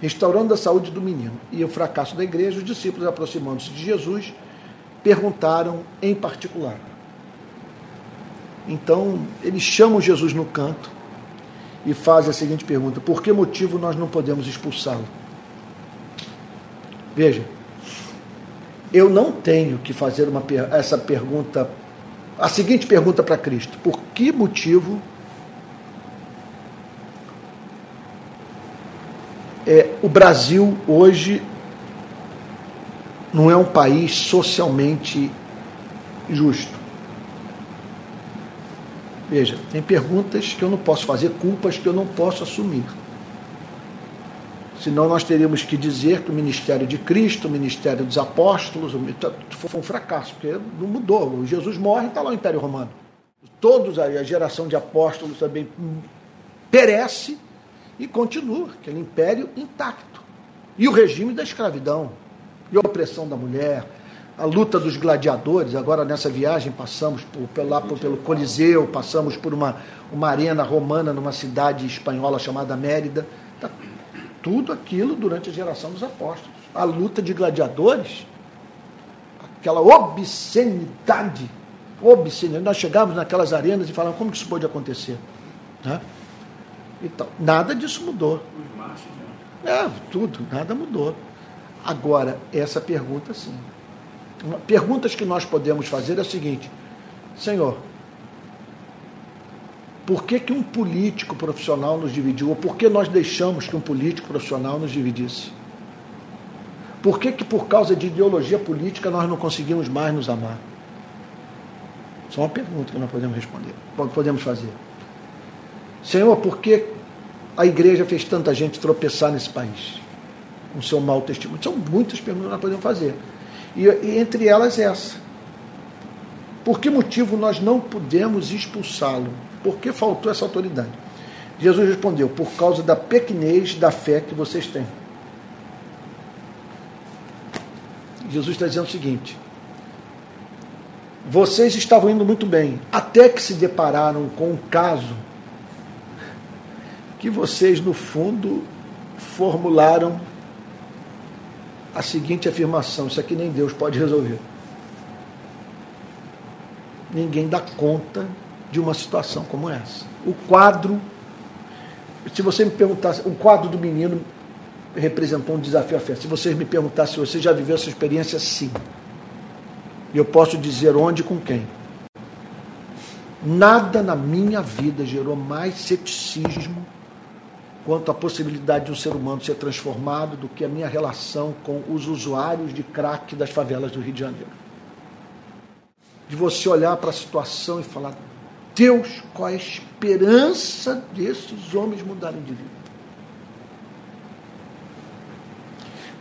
S1: restaurando a saúde do menino e o fracasso da igreja, os discípulos, aproximando-se de Jesus, perguntaram em particular: então, eles chamam Jesus no canto e fazem a seguinte pergunta: por que motivo nós não podemos expulsá-lo? Veja, eu não tenho que fazer uma, essa pergunta, a seguinte pergunta para Cristo: por que motivo é, o Brasil hoje não é um país socialmente justo? Veja, tem perguntas que eu não posso fazer, culpas que eu não posso assumir. Senão nós teríamos que dizer que o ministério de Cristo, o ministério dos apóstolos, foi um fracasso, porque não mudou. Jesus morre e está lá o Império Romano. Todos, a geração de apóstolos também perece e continua aquele império intacto. E o regime da escravidão, e a opressão da mulher, a luta dos gladiadores. Agora, nessa viagem, passamos por, lá por, pelo Coliseu, passamos por uma, uma arena romana numa cidade espanhola chamada Mérida. Tá, tudo aquilo durante a geração dos apóstolos. A luta de gladiadores, aquela obscenidade, obscenidade. Nós chegamos naquelas arenas e falamos, como que isso pode acontecer? Né? Então, nada disso mudou. Né? É, tudo, nada mudou. Agora, essa pergunta sim perguntas que nós podemos fazer é a seguinte: Senhor, por que, que um político profissional nos dividiu? Ou por que nós deixamos que um político profissional nos dividisse? Por que, que por causa de ideologia política nós não conseguimos mais nos amar? Só uma pergunta que nós podemos responder, podemos fazer. Senhor, por que a igreja fez tanta gente tropeçar nesse país? Com seu mau testemunho. São muitas perguntas que nós podemos fazer. E, e entre elas essa. Por que motivo nós não pudemos expulsá-lo? Por que faltou essa autoridade? Jesus respondeu: por causa da pequenez da fé que vocês têm. Jesus está dizendo o seguinte: vocês estavam indo muito bem, até que se depararam com um caso que vocês, no fundo, formularam a seguinte afirmação: Isso aqui nem Deus pode resolver. Ninguém dá conta de uma situação como essa. O quadro, se você me perguntasse, o quadro do menino representou um desafio à fé. Se vocês me perguntassem se você já viveu essa experiência, sim. E eu posso dizer onde e com quem. Nada na minha vida gerou mais ceticismo quanto à possibilidade de um ser humano ser transformado do que a minha relação com os usuários de crack das favelas do Rio de Janeiro. De você olhar para a situação e falar: Deus, qual é a esperança desses homens mudarem de vida?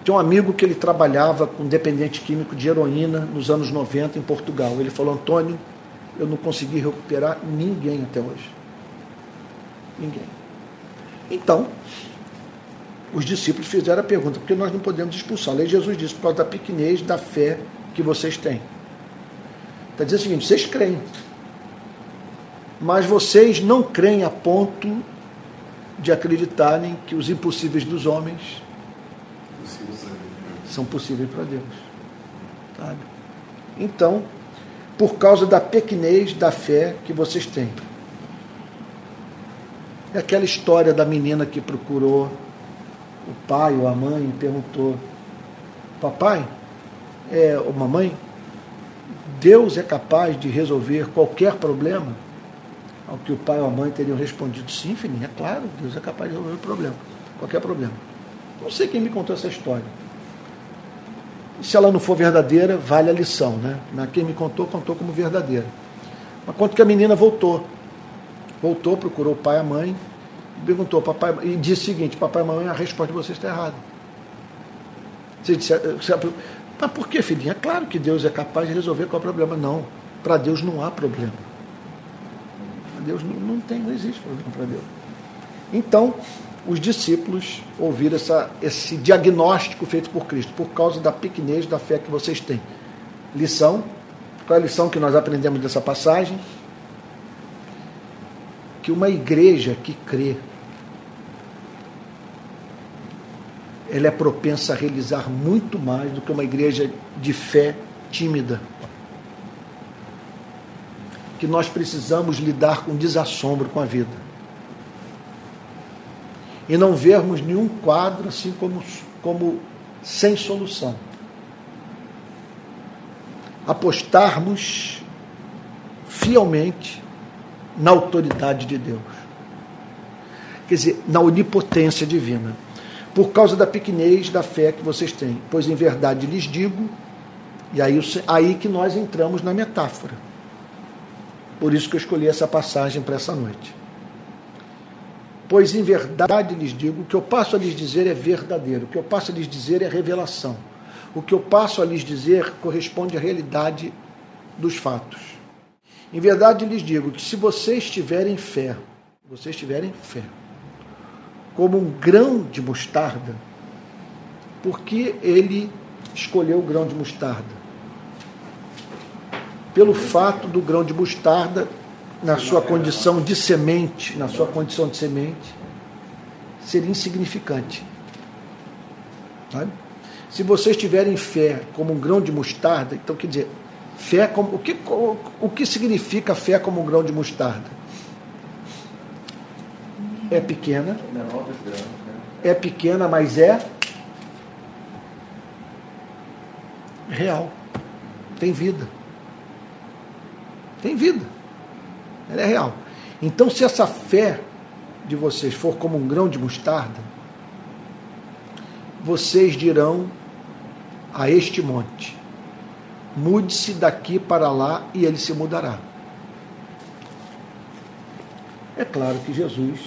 S1: Tem um amigo que ele trabalhava com dependente químico de heroína nos anos 90 em Portugal. Ele falou: Antônio, eu não consegui recuperar ninguém até hoje. Ninguém. Então, os discípulos fizeram a pergunta: por que nós não podemos expulsar? A lei Jesus disse: por causa da pequenez da fé que vocês têm. Está dizendo o seguinte: vocês creem, mas vocês não creem a ponto de acreditarem que os impossíveis dos homens são possíveis para Deus. Sabe? Então, por causa da pequenez da fé que vocês têm. É aquela história da menina que procurou o pai ou a mãe e perguntou: Papai, é, ou mamãe, Deus é capaz de resolver qualquer problema? Ao que o pai ou a mãe teriam respondido: Sim, filhinha, é claro, Deus é capaz de resolver o problema, qualquer problema. Não sei quem me contou essa história. Se ela não for verdadeira, vale a lição, né? Quem me contou, contou como verdadeira. Mas quanto que a menina voltou. Voltou, procurou o pai e a mãe, perguntou, papai, e disse o seguinte, papai e mamãe, a resposta de vocês está errada. Você disse, mas por que, filhinha? É claro que Deus é capaz de resolver qual é o problema. Não, para Deus não há problema. Deus não, não tem, não existe problema para Deus. Então, os discípulos ouviram essa, esse diagnóstico feito por Cristo, por causa da pequenez da fé que vocês têm. Lição, qual é a lição que nós aprendemos dessa passagem? Que uma igreja que crê, ela é propensa a realizar muito mais do que uma igreja de fé tímida. Que nós precisamos lidar com desassombro com a vida e não vermos nenhum quadro assim como, como sem solução. Apostarmos fielmente na autoridade de Deus. Quer dizer, na onipotência divina. Por causa da pequenez da fé que vocês têm. Pois em verdade lhes digo, e aí, aí que nós entramos na metáfora. Por isso que eu escolhi essa passagem para essa noite. Pois em verdade lhes digo, o que eu passo a lhes dizer é verdadeiro, o que eu passo a lhes dizer é revelação. O que eu passo a lhes dizer corresponde à realidade dos fatos. Em verdade lhes digo que se vocês tiverem fé, vocês tiverem fé, como um grão de mostarda, por que ele escolheu o grão de mostarda? Pelo fato do grão de mostarda na sua condição de semente, na sua condição de semente, seria insignificante. Se vocês tiverem fé como um grão de mostarda, então quer dizer, fé como o que o que significa fé como um grão de mostarda? É pequena. É pequena, mas é real. Tem vida. Tem vida. Ela é real. Então, se essa fé de vocês for como um grão de mostarda, vocês dirão a este monte: mude-se daqui para lá e ele se mudará. É claro que Jesus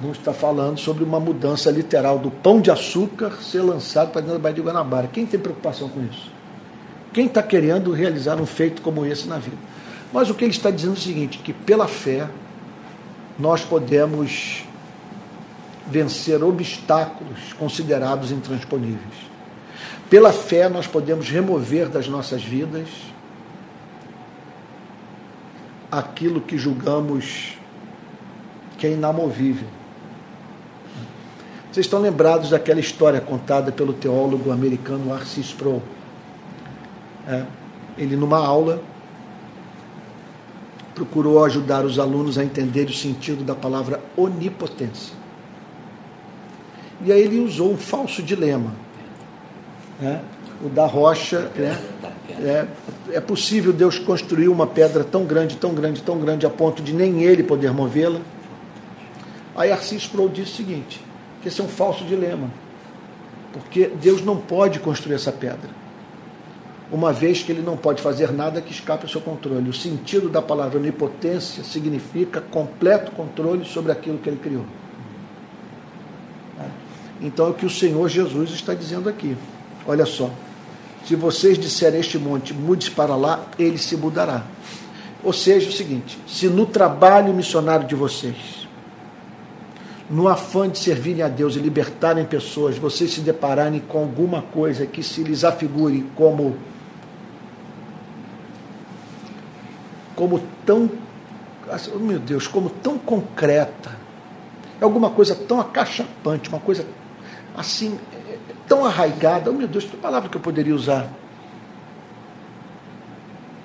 S1: não está falando sobre uma mudança literal do pão de açúcar ser lançado para dentro da Baía de Guanabara. Quem tem preocupação com isso? Quem está querendo realizar um feito como esse na vida? Mas o que ele está dizendo é o seguinte: que pela fé nós podemos vencer obstáculos considerados intransponíveis. Pela fé nós podemos remover das nossas vidas aquilo que julgamos que é inamovível. Vocês estão lembrados daquela história contada pelo teólogo americano Arcis Sproul? É, ele, numa aula, procurou ajudar os alunos a entender o sentido da palavra onipotência. E aí ele usou um falso dilema. Né? O da rocha. Né? É, é possível Deus construir uma pedra tão grande, tão grande, tão grande, a ponto de nem ele poder movê-la? Aí Arcis Sproul disse o seguinte: que esse é um falso dilema. Porque Deus não pode construir essa pedra. Uma vez que ele não pode fazer nada que escape ao seu controle. O sentido da palavra onipotência significa completo controle sobre aquilo que ele criou. Então é o que o Senhor Jesus está dizendo aqui. Olha só. Se vocês disserem este monte, mude-se para lá, ele se mudará. Ou seja, o seguinte: se no trabalho missionário de vocês, no afã de servirem a Deus e libertarem pessoas, vocês se depararem com alguma coisa que se lhes afigure como como tão oh meu Deus, como tão concreta. É alguma coisa tão acachapante, uma coisa assim tão arraigada. Oh meu Deus, que palavra que eu poderia usar?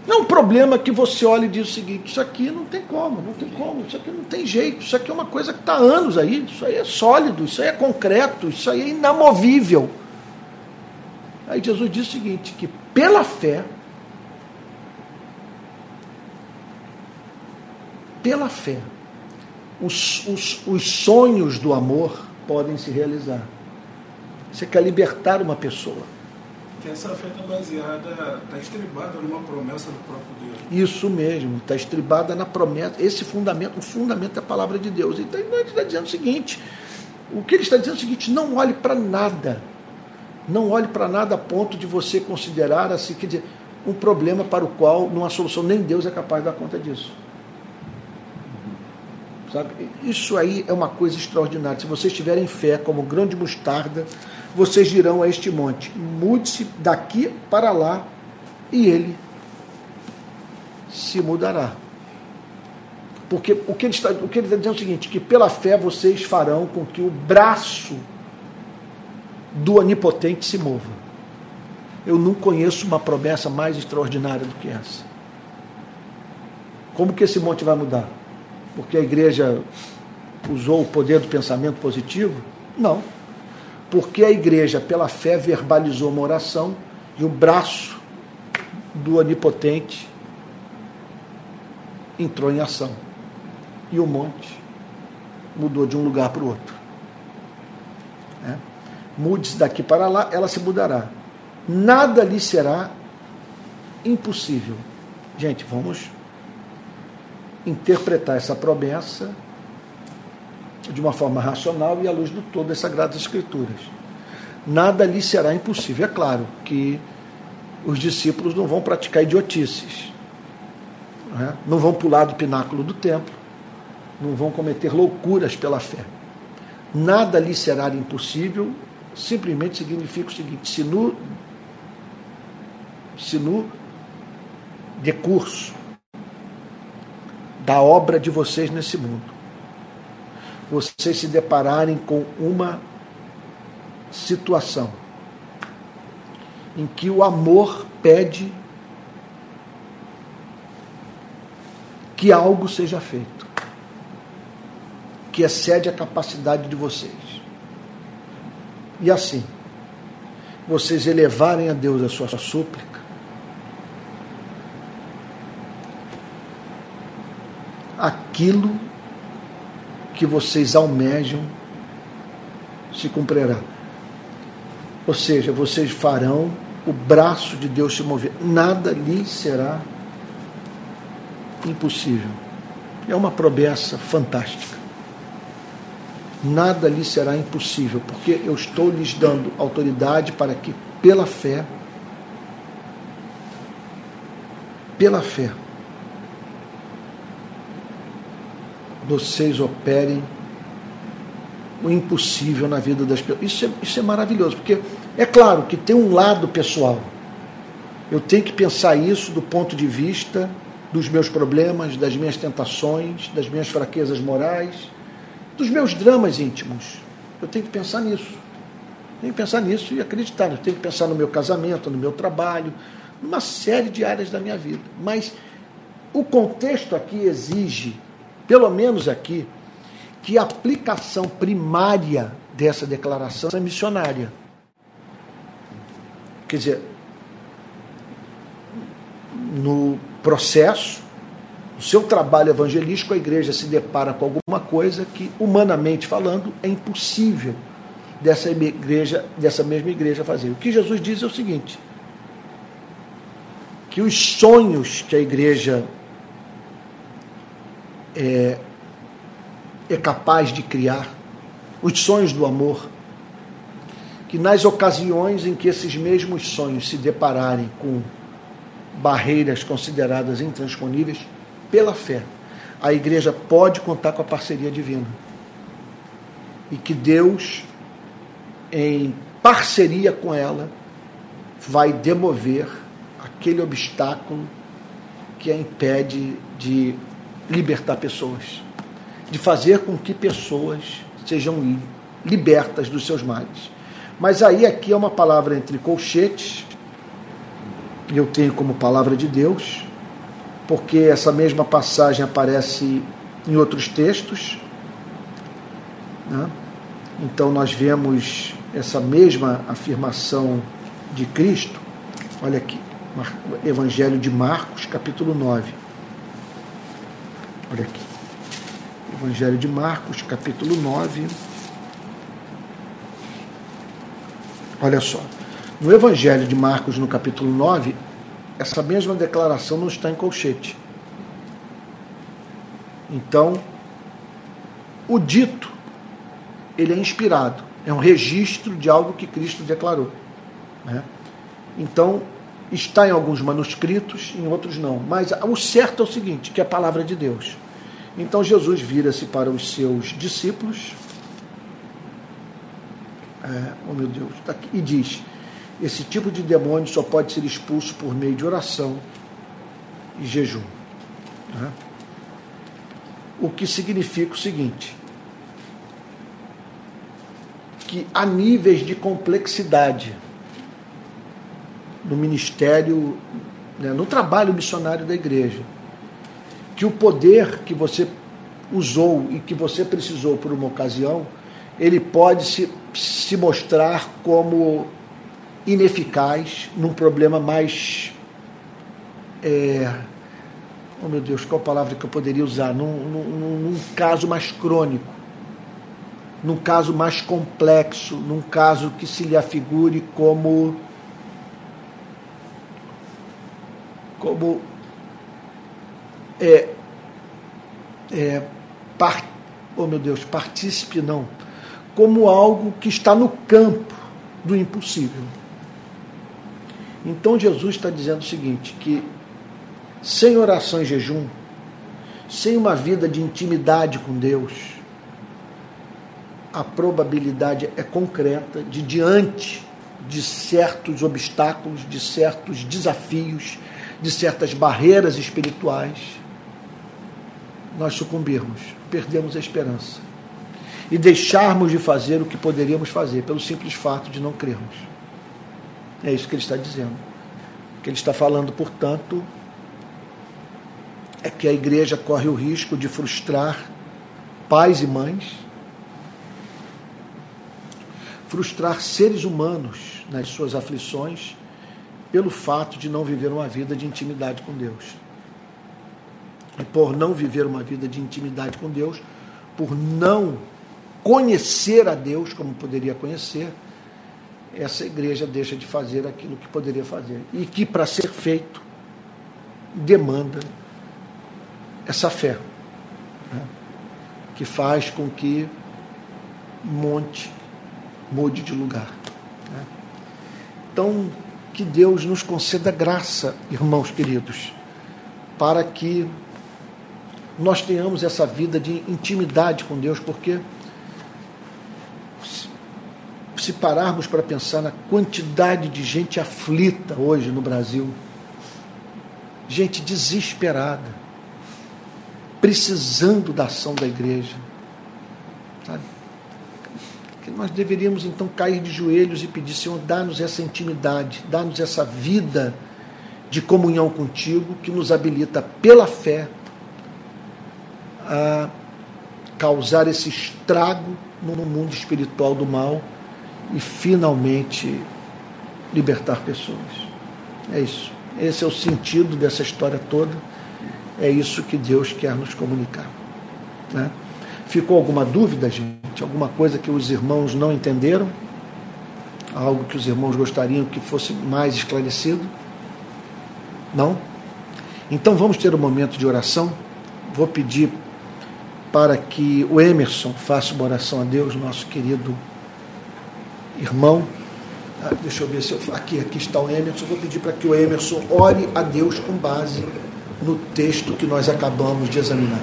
S1: Não é um problema que você olha e diz o seguinte: isso aqui não tem como, não tem como, isso aqui não tem jeito, isso aqui é uma coisa que está há anos aí, isso aí é sólido, isso aí é concreto, isso aí é inamovível. Aí Jesus diz o seguinte: que pela fé, pela fé, os, os, os sonhos do amor podem se realizar. Você quer libertar uma pessoa
S2: que essa fé está baseada, está estribada numa promessa do próprio Deus.
S1: Isso mesmo, está estribada na promessa. Esse fundamento, o fundamento é a palavra de Deus. Então ele está dizendo o seguinte: o que ele está dizendo é o seguinte: não olhe para nada. Não olhe para nada a ponto de você considerar assim, quer dizer, um problema para o qual não há solução, nem Deus é capaz de dar conta disso. Sabe? Isso aí é uma coisa extraordinária. Se vocês tiverem fé como grão de mostarda, vocês dirão a este monte: mude-se daqui para lá, e ele se mudará. Porque o que, ele está, o que ele está dizendo é o seguinte: que pela fé vocês farão com que o braço do onipotente se mova. Eu não conheço uma promessa mais extraordinária do que essa. Como que esse monte vai mudar? Porque a igreja usou o poder do pensamento positivo? Não porque a igreja, pela fé, verbalizou uma oração e o braço do onipotente entrou em ação. E o monte mudou de um lugar para o outro. É. Mude-se daqui para lá, ela se mudará. Nada lhe será impossível. Gente, vamos interpretar essa promessa de uma forma racional e à luz do todo das Sagradas Escrituras. Nada lhe será impossível. É claro que os discípulos não vão praticar idiotices, não, é? não vão pular do pináculo do templo, não vão cometer loucuras pela fé. Nada lhe será impossível, simplesmente significa o seguinte: se no, se no decurso da obra de vocês nesse mundo, vocês se depararem com uma situação em que o amor pede que algo seja feito, que excede a capacidade de vocês. E assim, vocês elevarem a Deus a sua súplica, aquilo que vocês almejam se cumprirá. Ou seja, vocês farão o braço de Deus se mover. Nada lhe será impossível. É uma promessa fantástica. Nada lhe será impossível, porque eu estou lhes dando autoridade para que, pela fé, pela fé, vocês operem o impossível na vida das pessoas. Isso é, isso é maravilhoso, porque é claro que tem um lado pessoal. Eu tenho que pensar isso do ponto de vista dos meus problemas, das minhas tentações, das minhas fraquezas morais, dos meus dramas íntimos. Eu tenho que pensar nisso. Tenho que pensar nisso e acreditar. Eu tenho que pensar no meu casamento, no meu trabalho, numa série de áreas da minha vida. Mas o contexto aqui exige pelo menos aqui, que a aplicação primária dessa declaração é missionária. Quer dizer, no processo, no seu trabalho evangelístico, a igreja se depara com alguma coisa que, humanamente falando, é impossível dessa igreja, dessa mesma igreja fazer. O que Jesus diz é o seguinte: que os sonhos que a igreja é, é capaz de criar, os sonhos do amor, que nas ocasiões em que esses mesmos sonhos se depararem com barreiras consideradas intransponíveis, pela fé, a igreja pode contar com a parceria divina. E que Deus, em parceria com ela, vai demover aquele obstáculo que a impede de libertar pessoas, de fazer com que pessoas sejam libertas dos seus males. Mas aí aqui é uma palavra entre colchetes, eu tenho como palavra de Deus, porque essa mesma passagem aparece em outros textos. Né? Então nós vemos essa mesma afirmação de Cristo. Olha aqui, Evangelho de Marcos, capítulo 9. Olha aqui. Evangelho de Marcos, capítulo 9. Olha só. No Evangelho de Marcos, no capítulo 9, essa mesma declaração não está em colchete. Então, o dito, ele é inspirado, é um registro de algo que Cristo declarou. Né? Então, está em alguns manuscritos, em outros não. Mas o certo é o seguinte, que é a palavra de Deus. Então Jesus vira-se para os seus discípulos, é, oh meu Deus, tá aqui, e diz: esse tipo de demônio só pode ser expulso por meio de oração e jejum. Né? O que significa o seguinte: que há níveis de complexidade no ministério, né, no trabalho missionário da igreja. Que o poder que você usou e que você precisou por uma ocasião, ele pode se, se mostrar como ineficaz num problema mais. É, oh meu Deus, qual palavra que eu poderia usar? Num, num, num caso mais crônico, num caso mais complexo, num caso que se lhe afigure como. Como. É, é, par, oh meu Deus, partícipe não, como algo que está no campo do impossível. Então Jesus está dizendo o seguinte: que sem oração e jejum, sem uma vida de intimidade com Deus, a probabilidade é concreta de diante de certos obstáculos, de certos desafios, de certas barreiras espirituais, nós sucumbirmos, perdemos a esperança e deixarmos de fazer o que poderíamos fazer pelo simples fato de não crermos. É isso que ele está dizendo. O que ele está falando, portanto, é que a igreja corre o risco de frustrar pais e mães, frustrar seres humanos nas suas aflições, pelo fato de não viver uma vida de intimidade com Deus. E por não viver uma vida de intimidade com Deus, por não conhecer a Deus como poderia conhecer, essa igreja deixa de fazer aquilo que poderia fazer. E que, para ser feito, demanda essa fé, né? que faz com que monte mude de lugar. Né? Então, que Deus nos conceda graça, irmãos queridos, para que nós tenhamos essa vida de intimidade com Deus, porque se pararmos para pensar na quantidade de gente aflita hoje no Brasil, gente desesperada, precisando da ação da igreja? Que nós deveríamos então cair de joelhos e pedir, Senhor, dá-nos essa intimidade, dá-nos essa vida de comunhão contigo que nos habilita pela fé a causar esse estrago no mundo espiritual do mal e finalmente libertar pessoas. É isso. Esse é o sentido dessa história toda. É isso que Deus quer nos comunicar. Né? Ficou alguma dúvida, gente? Alguma coisa que os irmãos não entenderam? Algo que os irmãos gostariam que fosse mais esclarecido? Não? Então vamos ter um momento de oração. Vou pedir para que o Emerson faça uma oração a Deus, nosso querido irmão. Ah, deixa eu ver se eu. Aqui, aqui está o Emerson. Vou pedir para que o Emerson ore a Deus com base no texto que nós acabamos de examinar.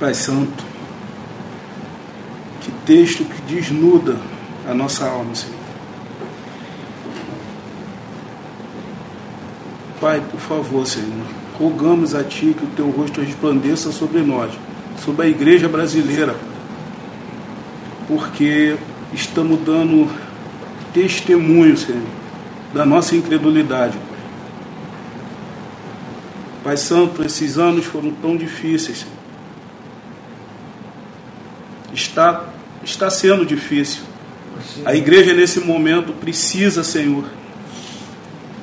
S2: Pai Santo, que texto que desnuda a nossa alma, Senhor. Pai, por favor, Senhor, rogamos a Ti que o Teu rosto resplandeça sobre nós, sobre a igreja brasileira, porque estamos dando testemunho, Senhor, da nossa incredulidade. Pai Santo, esses anos foram tão difíceis, Senhor. Está, está sendo difícil. A igreja nesse momento precisa, Senhor,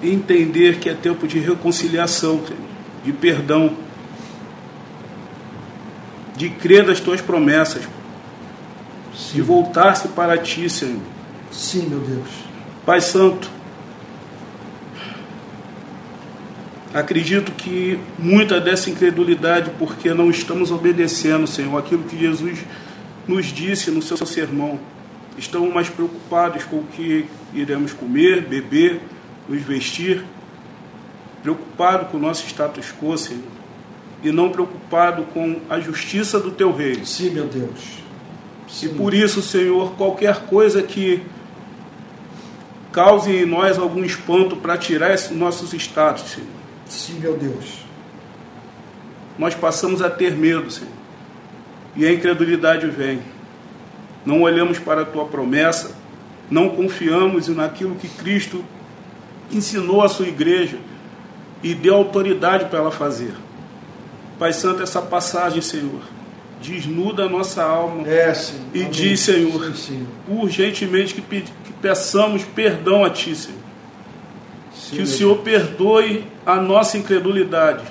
S2: entender que é tempo de reconciliação, de perdão, de crer nas tuas promessas, Sim. de voltar-se para ti, Senhor.
S1: Sim, meu Deus.
S2: Pai Santo, acredito que muita dessa incredulidade, porque não estamos obedecendo, Senhor, aquilo que Jesus nos disse no seu sermão. Estamos mais preocupados com o que iremos comer, beber, nos vestir, preocupado com o nosso status quo, Senhor, e não preocupado com a justiça do teu reino.
S1: Sim, meu Deus.
S2: Sim. E por isso, Senhor, qualquer coisa que cause em nós algum espanto para tirar esses nossos status, Senhor.
S1: Sim, meu Deus.
S2: Nós passamos a ter medo, Senhor. E a incredulidade vem. Não olhamos para a tua promessa, não confiamos naquilo que Cristo ensinou a sua igreja e deu autoridade para ela fazer. Pai Santo, essa passagem, Senhor, desnuda a nossa alma
S1: é, sim.
S2: e Amém. diz, Senhor, sim, sim. urgentemente que, que, peçamos perdão a Ti, Senhor. que o Senhor perdoe a nossa incredulidade.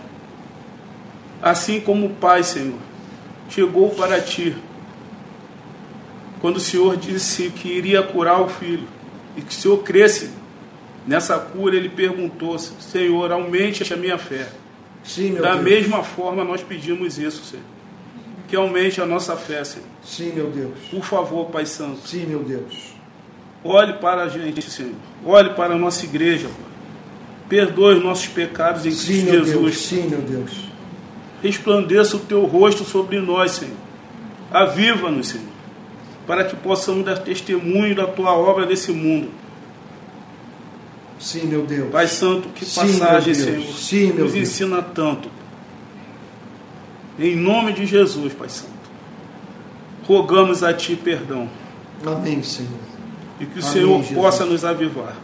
S2: Assim como o Pai, Senhor, chegou para Ti, quando o Senhor disse que iria curar o filho, e que o Senhor cresce Nessa cura ele perguntou: Senhor, aumente a minha fé.
S1: Sim,
S2: da Deus. mesma forma nós pedimos isso, Senhor. Que aumente a nossa fé, Senhor.
S1: Sim, meu Deus.
S2: Por favor, Pai Santo.
S1: Sim, meu Deus.
S2: Olhe para a gente, Senhor. Olhe para a nossa igreja, Pai. Perdoe os nossos pecados em
S1: Sim,
S2: Cristo Jesus.
S1: Deus. Sim, meu Deus.
S2: Resplandeça o teu rosto sobre nós, Senhor. Aviva-nos, Senhor. Para que possamos dar testemunho da tua obra nesse mundo
S1: Sim, meu Deus.
S2: Pai Santo, que Sim, passagem, Senhor,
S1: Sim,
S2: nos
S1: Deus.
S2: ensina tanto. Em nome de Jesus, Pai Santo, rogamos a Ti perdão.
S1: Amém, Senhor.
S2: E que o Amém, Senhor Jesus. possa nos avivar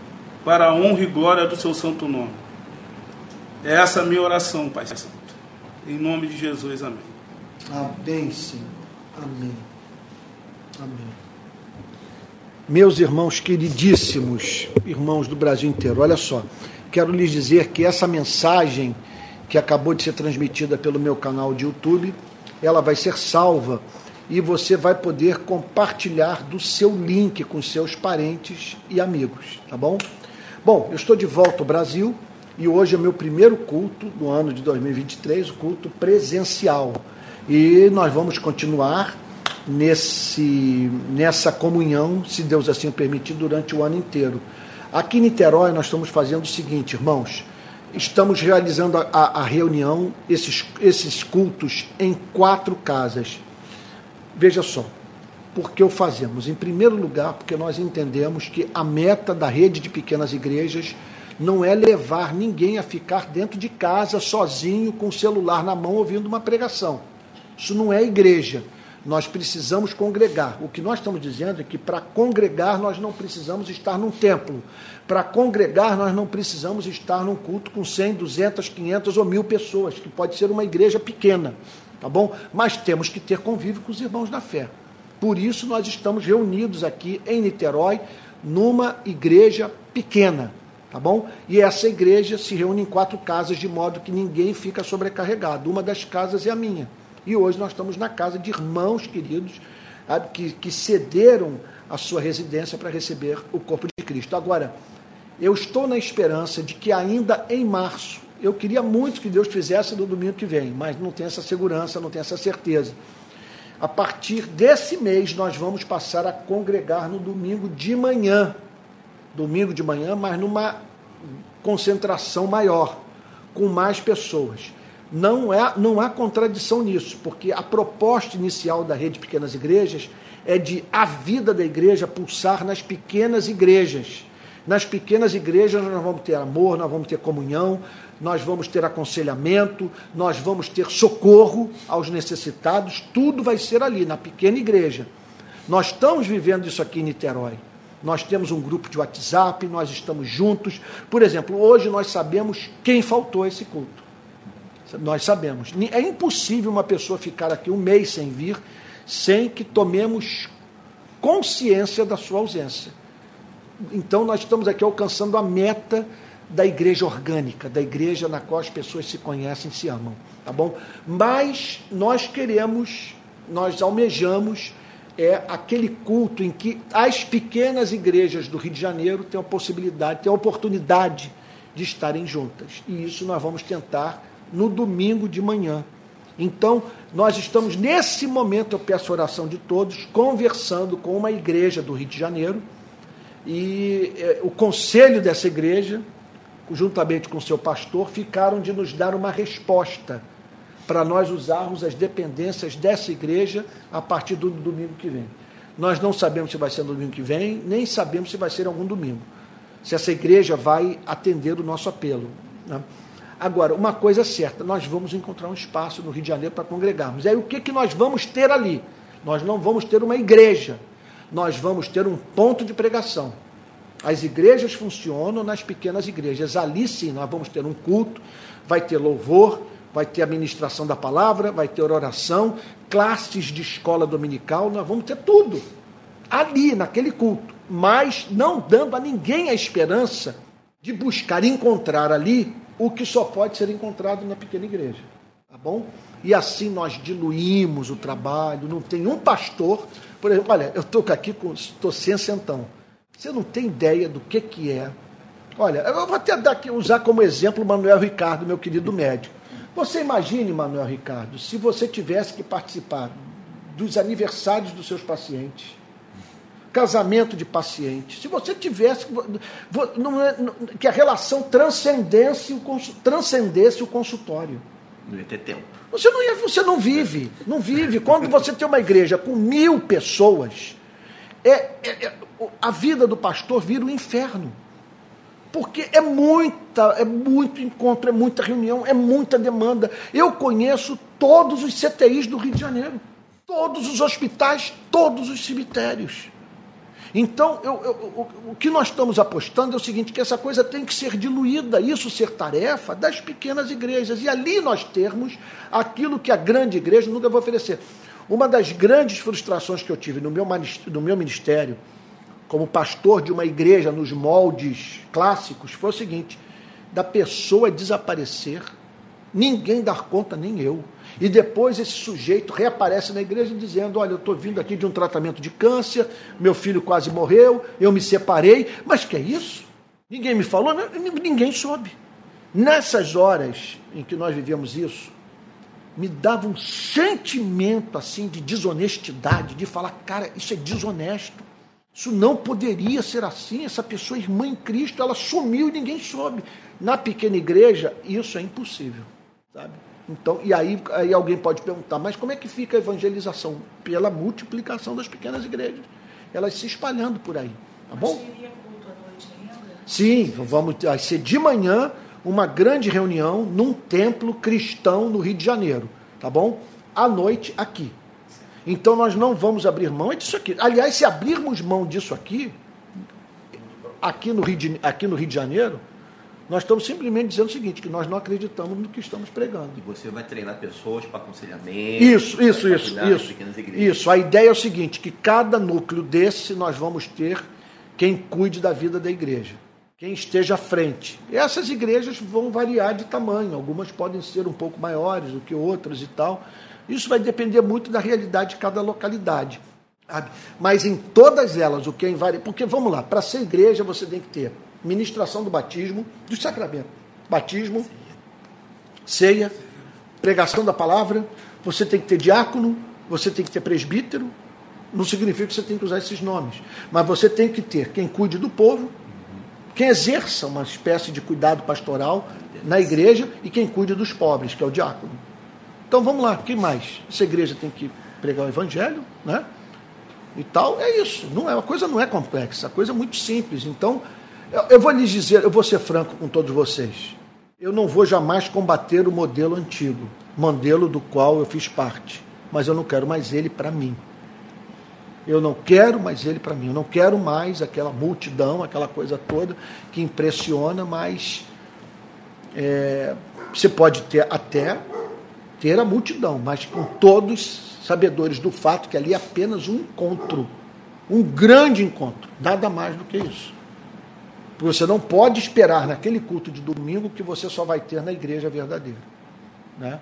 S2: para a honra e glória do Seu santo nome. É essa a minha oração, Pai Santo. Em nome de Jesus, amém.
S1: Amém, Senhor. Amém. Amém. Meus irmãos queridíssimos, irmãos do Brasil inteiro, olha só, quero lhes dizer que essa mensagem que acabou de ser transmitida pelo meu canal de YouTube, ela vai ser salva e você vai poder compartilhar do seu link com seus parentes e amigos, tá bom? Bom, eu estou de volta ao Brasil e hoje é meu primeiro culto do ano de 2023, o culto presencial. E nós vamos continuar nesse, nessa comunhão, se Deus assim o permitir, durante o ano inteiro. Aqui em Niterói, nós estamos fazendo o seguinte, irmãos: estamos realizando a, a reunião, esses, esses cultos, em quatro casas. Veja só, por que o fazemos? Em primeiro lugar, porque nós entendemos que a meta da rede de pequenas igrejas não é levar ninguém a ficar dentro de casa sozinho com o celular na mão ouvindo uma pregação. Isso não é igreja. Nós precisamos congregar. O que nós estamos dizendo é que para congregar nós não precisamos estar num templo. Para congregar nós não precisamos estar num culto com 100, 200, 500 ou mil pessoas, que pode ser uma igreja pequena. tá bom? Mas temos que ter convívio com os irmãos da fé. Por isso nós estamos reunidos aqui em Niterói, numa igreja pequena, tá bom? E essa igreja se reúne em quatro casas de modo que ninguém fica sobrecarregado. Uma das casas é a minha. E hoje nós estamos na casa de irmãos queridos que, que cederam a sua residência para receber o corpo de Cristo. Agora, eu estou na esperança de que ainda em março, eu queria muito que Deus fizesse no domingo que vem, mas não tenho essa segurança, não tenho essa certeza. A partir desse mês, nós vamos passar a congregar no domingo de manhã. Domingo de manhã, mas numa concentração maior, com mais pessoas. Não, é, não há contradição nisso, porque a proposta inicial da rede Pequenas Igrejas é de a vida da igreja pulsar nas pequenas igrejas. Nas pequenas igrejas nós vamos ter amor, nós vamos ter comunhão, nós vamos ter aconselhamento, nós vamos ter socorro aos necessitados, tudo vai ser ali, na pequena igreja. Nós estamos vivendo isso aqui em Niterói. Nós temos um grupo de WhatsApp, nós estamos juntos. Por exemplo, hoje nós sabemos quem faltou a esse culto. Nós sabemos. É impossível uma pessoa ficar aqui um mês sem vir, sem que tomemos consciência da sua ausência. Então, nós estamos aqui alcançando a meta da igreja orgânica, da igreja na qual as pessoas se conhecem se amam, tá bom? Mas nós queremos, nós almejamos é aquele culto em que as pequenas igrejas do Rio de Janeiro têm a possibilidade, têm a oportunidade de estarem juntas. E isso nós vamos tentar no domingo de manhã. Então, nós estamos nesse momento, eu peço oração de todos, conversando com uma igreja do Rio de Janeiro, e é, o conselho dessa igreja, juntamente com seu pastor, ficaram de nos dar uma resposta para nós usarmos as dependências dessa igreja a partir do domingo que vem. Nós não sabemos se vai ser no domingo que vem, nem sabemos se vai ser algum domingo. Se essa igreja vai atender o nosso apelo. Né? Agora, uma coisa é certa, nós vamos encontrar um espaço no Rio de Janeiro para congregarmos. E aí o que, que nós vamos ter ali? Nós não vamos ter uma igreja, nós vamos ter um ponto de pregação. As igrejas funcionam nas pequenas igrejas. Ali sim, nós vamos ter um culto, vai ter louvor, vai ter a ministração da palavra, vai ter oração, classes de escola dominical, nós vamos ter tudo. Ali, naquele culto. Mas não dando a ninguém a esperança de buscar encontrar ali o que só pode ser encontrado na pequena igreja. Tá bom? E assim nós diluímos o trabalho. Não tem um pastor, por exemplo, olha, eu estou aqui com. estou sem centão. Você não tem ideia do que, que é. Olha, eu vou até dar aqui, usar como exemplo o Manuel Ricardo, meu querido médico. Você imagine, Manuel Ricardo, se você tivesse que participar dos aniversários dos seus pacientes, casamento de paciente. Se você tivesse é, que a relação transcendesse o, transcendesse o consultório.
S4: Não ia ter tempo.
S1: Você não, ia, você não vive, não vive. Quando você tem uma igreja com mil pessoas, é, é, é, a vida do pastor vira um inferno. Porque é muita, é muito encontro, é muita reunião, é muita demanda. Eu conheço todos os CTIs do Rio de Janeiro, todos os hospitais, todos os cemitérios. Então, eu, eu, o, o que nós estamos apostando é o seguinte: que essa coisa tem que ser diluída, isso ser tarefa das pequenas igrejas, e ali nós termos aquilo que a grande igreja nunca vai oferecer. Uma das grandes frustrações que eu tive no meu, no meu ministério, como pastor de uma igreja nos moldes clássicos, foi o seguinte: da pessoa desaparecer, ninguém dar conta, nem eu. E depois esse sujeito reaparece na igreja dizendo: Olha, eu estou vindo aqui de um tratamento de câncer, meu filho quase morreu, eu me separei. Mas que é isso? Ninguém me falou, ninguém soube. Nessas horas em que nós vivemos isso, me dava um sentimento assim de desonestidade, de falar, cara, isso é desonesto. Isso não poderia ser assim. Essa pessoa, irmã em Cristo, ela sumiu e ninguém soube. Na pequena igreja, isso é impossível, sabe? Então, e aí, aí alguém pode perguntar, mas como é que fica a evangelização? Pela multiplicação das pequenas igrejas. Elas se espalhando por aí. Tá bom? Sim, vamos vai ser de manhã uma grande reunião num templo cristão no Rio de Janeiro. Tá bom? À noite aqui. Então nós não vamos abrir mão disso aqui. Aliás, se abrirmos mão disso aqui, aqui no Rio de, aqui no Rio de Janeiro, Nós estamos simplesmente dizendo o seguinte, que nós não acreditamos no que estamos pregando.
S4: E você vai treinar pessoas para aconselhamento.
S1: Isso, isso, isso, isso. Isso. A ideia é o seguinte, que cada núcleo desse nós vamos ter quem cuide da vida da igreja, quem esteja à frente. E essas igrejas vão variar de tamanho, algumas podem ser um pouco maiores do que outras e tal. Isso vai depender muito da realidade de cada localidade. Sabe? Mas em todas elas, o que é invariável. Porque vamos lá, para ser igreja você tem que ter ministração do batismo, do sacramento. Batismo, ceia, pregação da palavra, você tem que ter diácono, você tem que ter presbítero. Não significa que você tem que usar esses nomes, mas você tem que ter quem cuide do povo, quem exerça uma espécie de cuidado pastoral na igreja e quem cuide dos pobres, que é o diácono. Então vamos lá, o que mais? Essa igreja tem que pregar o evangelho, né? E tal, é isso. Não é, a coisa não é complexa, a coisa é muito simples. Então, eu, eu vou lhes dizer, eu vou ser franco com todos vocês. Eu não vou jamais combater o modelo antigo, modelo do qual eu fiz parte, mas eu não quero mais ele para mim. Eu não quero mais ele para mim. Eu não quero mais aquela multidão, aquela coisa toda que impressiona, mas é, você pode ter até ter a multidão, mas com todos sabedores do fato que ali é apenas um encontro, um grande encontro, nada mais do que isso. Porque você não pode esperar naquele culto de domingo que você só vai ter na igreja verdadeira. Né?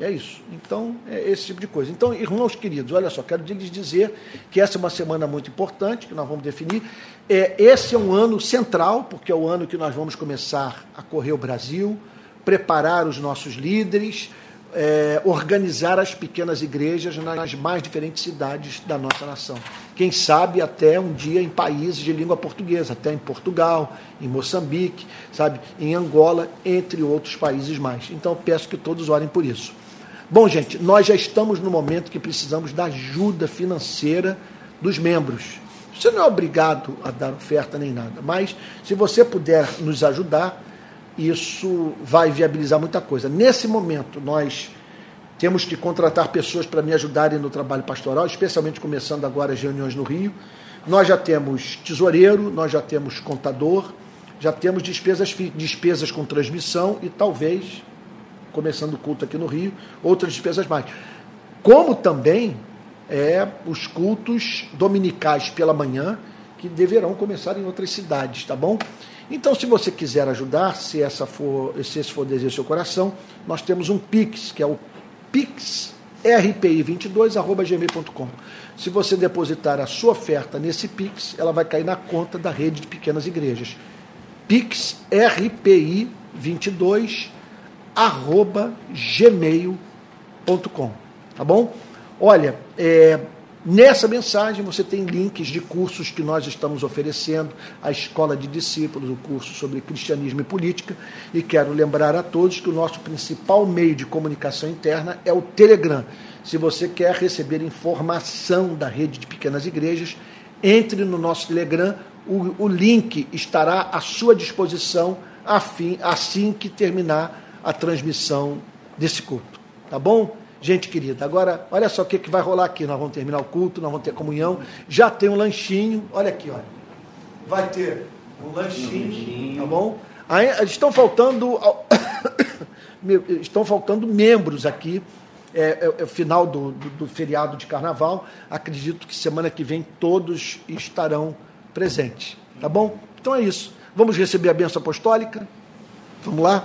S1: É isso. Então, é esse tipo de coisa. Então, irmãos queridos, olha só, quero lhes dizer que essa é uma semana muito importante, que nós vamos definir. É, esse é um ano central, porque é o ano que nós vamos começar a correr o Brasil, preparar os nossos líderes, é, organizar as pequenas igrejas nas mais diferentes cidades da nossa nação. Quem sabe até um dia em países de língua portuguesa, até em Portugal, em Moçambique, sabe, em Angola, entre outros países mais. Então peço que todos orem por isso. Bom, gente, nós já estamos no momento que precisamos da ajuda financeira dos membros. Você não é obrigado a dar oferta nem nada, mas se você puder nos ajudar, isso vai viabilizar muita coisa. Nesse momento, nós temos que contratar pessoas para me ajudarem no trabalho pastoral, especialmente começando agora as reuniões no Rio. Nós já temos tesoureiro, nós já temos contador, já temos despesas, despesas com transmissão e talvez, começando o culto aqui no Rio, outras despesas mais. Como também é, os cultos dominicais pela manhã, que deverão começar em outras cidades, tá bom? Então, se você quiser ajudar, se, essa for, se esse for desejo do seu coração, nós temos um Pix, que é o pixrpi22.gmail.com. Se você depositar a sua oferta nesse Pix, ela vai cair na conta da rede de pequenas igrejas. pixrpi22.gmail.com. Tá bom? Olha, é, Nessa mensagem você tem links de cursos que nós estamos oferecendo, a Escola de Discípulos, o curso sobre cristianismo e política, e quero lembrar a todos que o nosso principal meio de comunicação interna é o Telegram. Se você quer receber informação da rede de pequenas igrejas, entre no nosso Telegram, o, o link estará à sua disposição afim, assim que terminar a transmissão desse culto. Tá bom? Gente querida, agora olha só o que, que vai rolar aqui. Nós vamos terminar o culto, nós vamos ter comunhão. Já tem um lanchinho, olha aqui, olha. Vai ter um lanchinho, tá bom? Aí, estão faltando estão faltando membros aqui. É, é, é o final do, do, do, feriado de carnaval. Acredito que semana que vem todos estarão presentes. Tá bom? Então é isso. Vamos receber a benção apostólica? Vamos lá?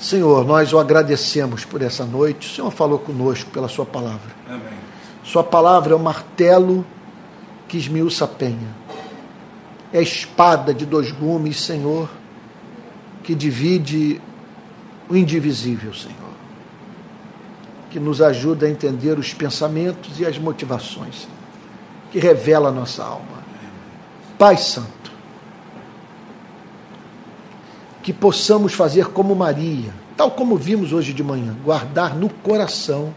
S1: Senhor, nós o agradecemos por essa noite. O Senhor falou conosco pela Sua palavra. Amém. Sua palavra é o martelo que esmiuça a penha. É a espada de dois gumes, Senhor, que divide o indivisível, Senhor. Que nos ajuda a entender os pensamentos e as motivações, que revela a nossa alma. Pai Santo, que possamos fazer como Maria, tal como vimos hoje de manhã, guardar no coração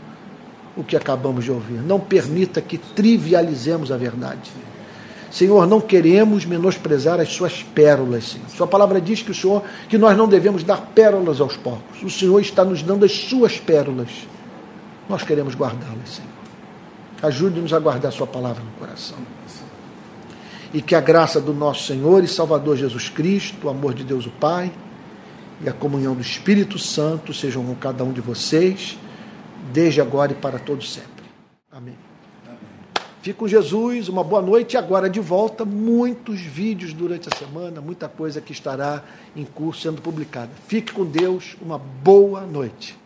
S1: o que acabamos de ouvir. Não permita que trivializemos a verdade. Senhor, não queremos menosprezar as suas pérolas, Senhor. Sua palavra diz que o Senhor que nós não devemos dar pérolas aos porcos. O Senhor está nos dando as suas pérolas. Nós queremos guardá-las, Senhor. Ajude-nos a guardar sua palavra no coração. E que a graça do nosso Senhor e Salvador Jesus Cristo, o amor de Deus o Pai e a comunhão do Espírito Santo sejam com cada um de vocês, desde agora e para todos sempre. Amém. Fique com Jesus, uma boa noite e agora de volta muitos vídeos durante a semana, muita coisa que estará em curso sendo publicada. Fique com Deus, uma boa noite.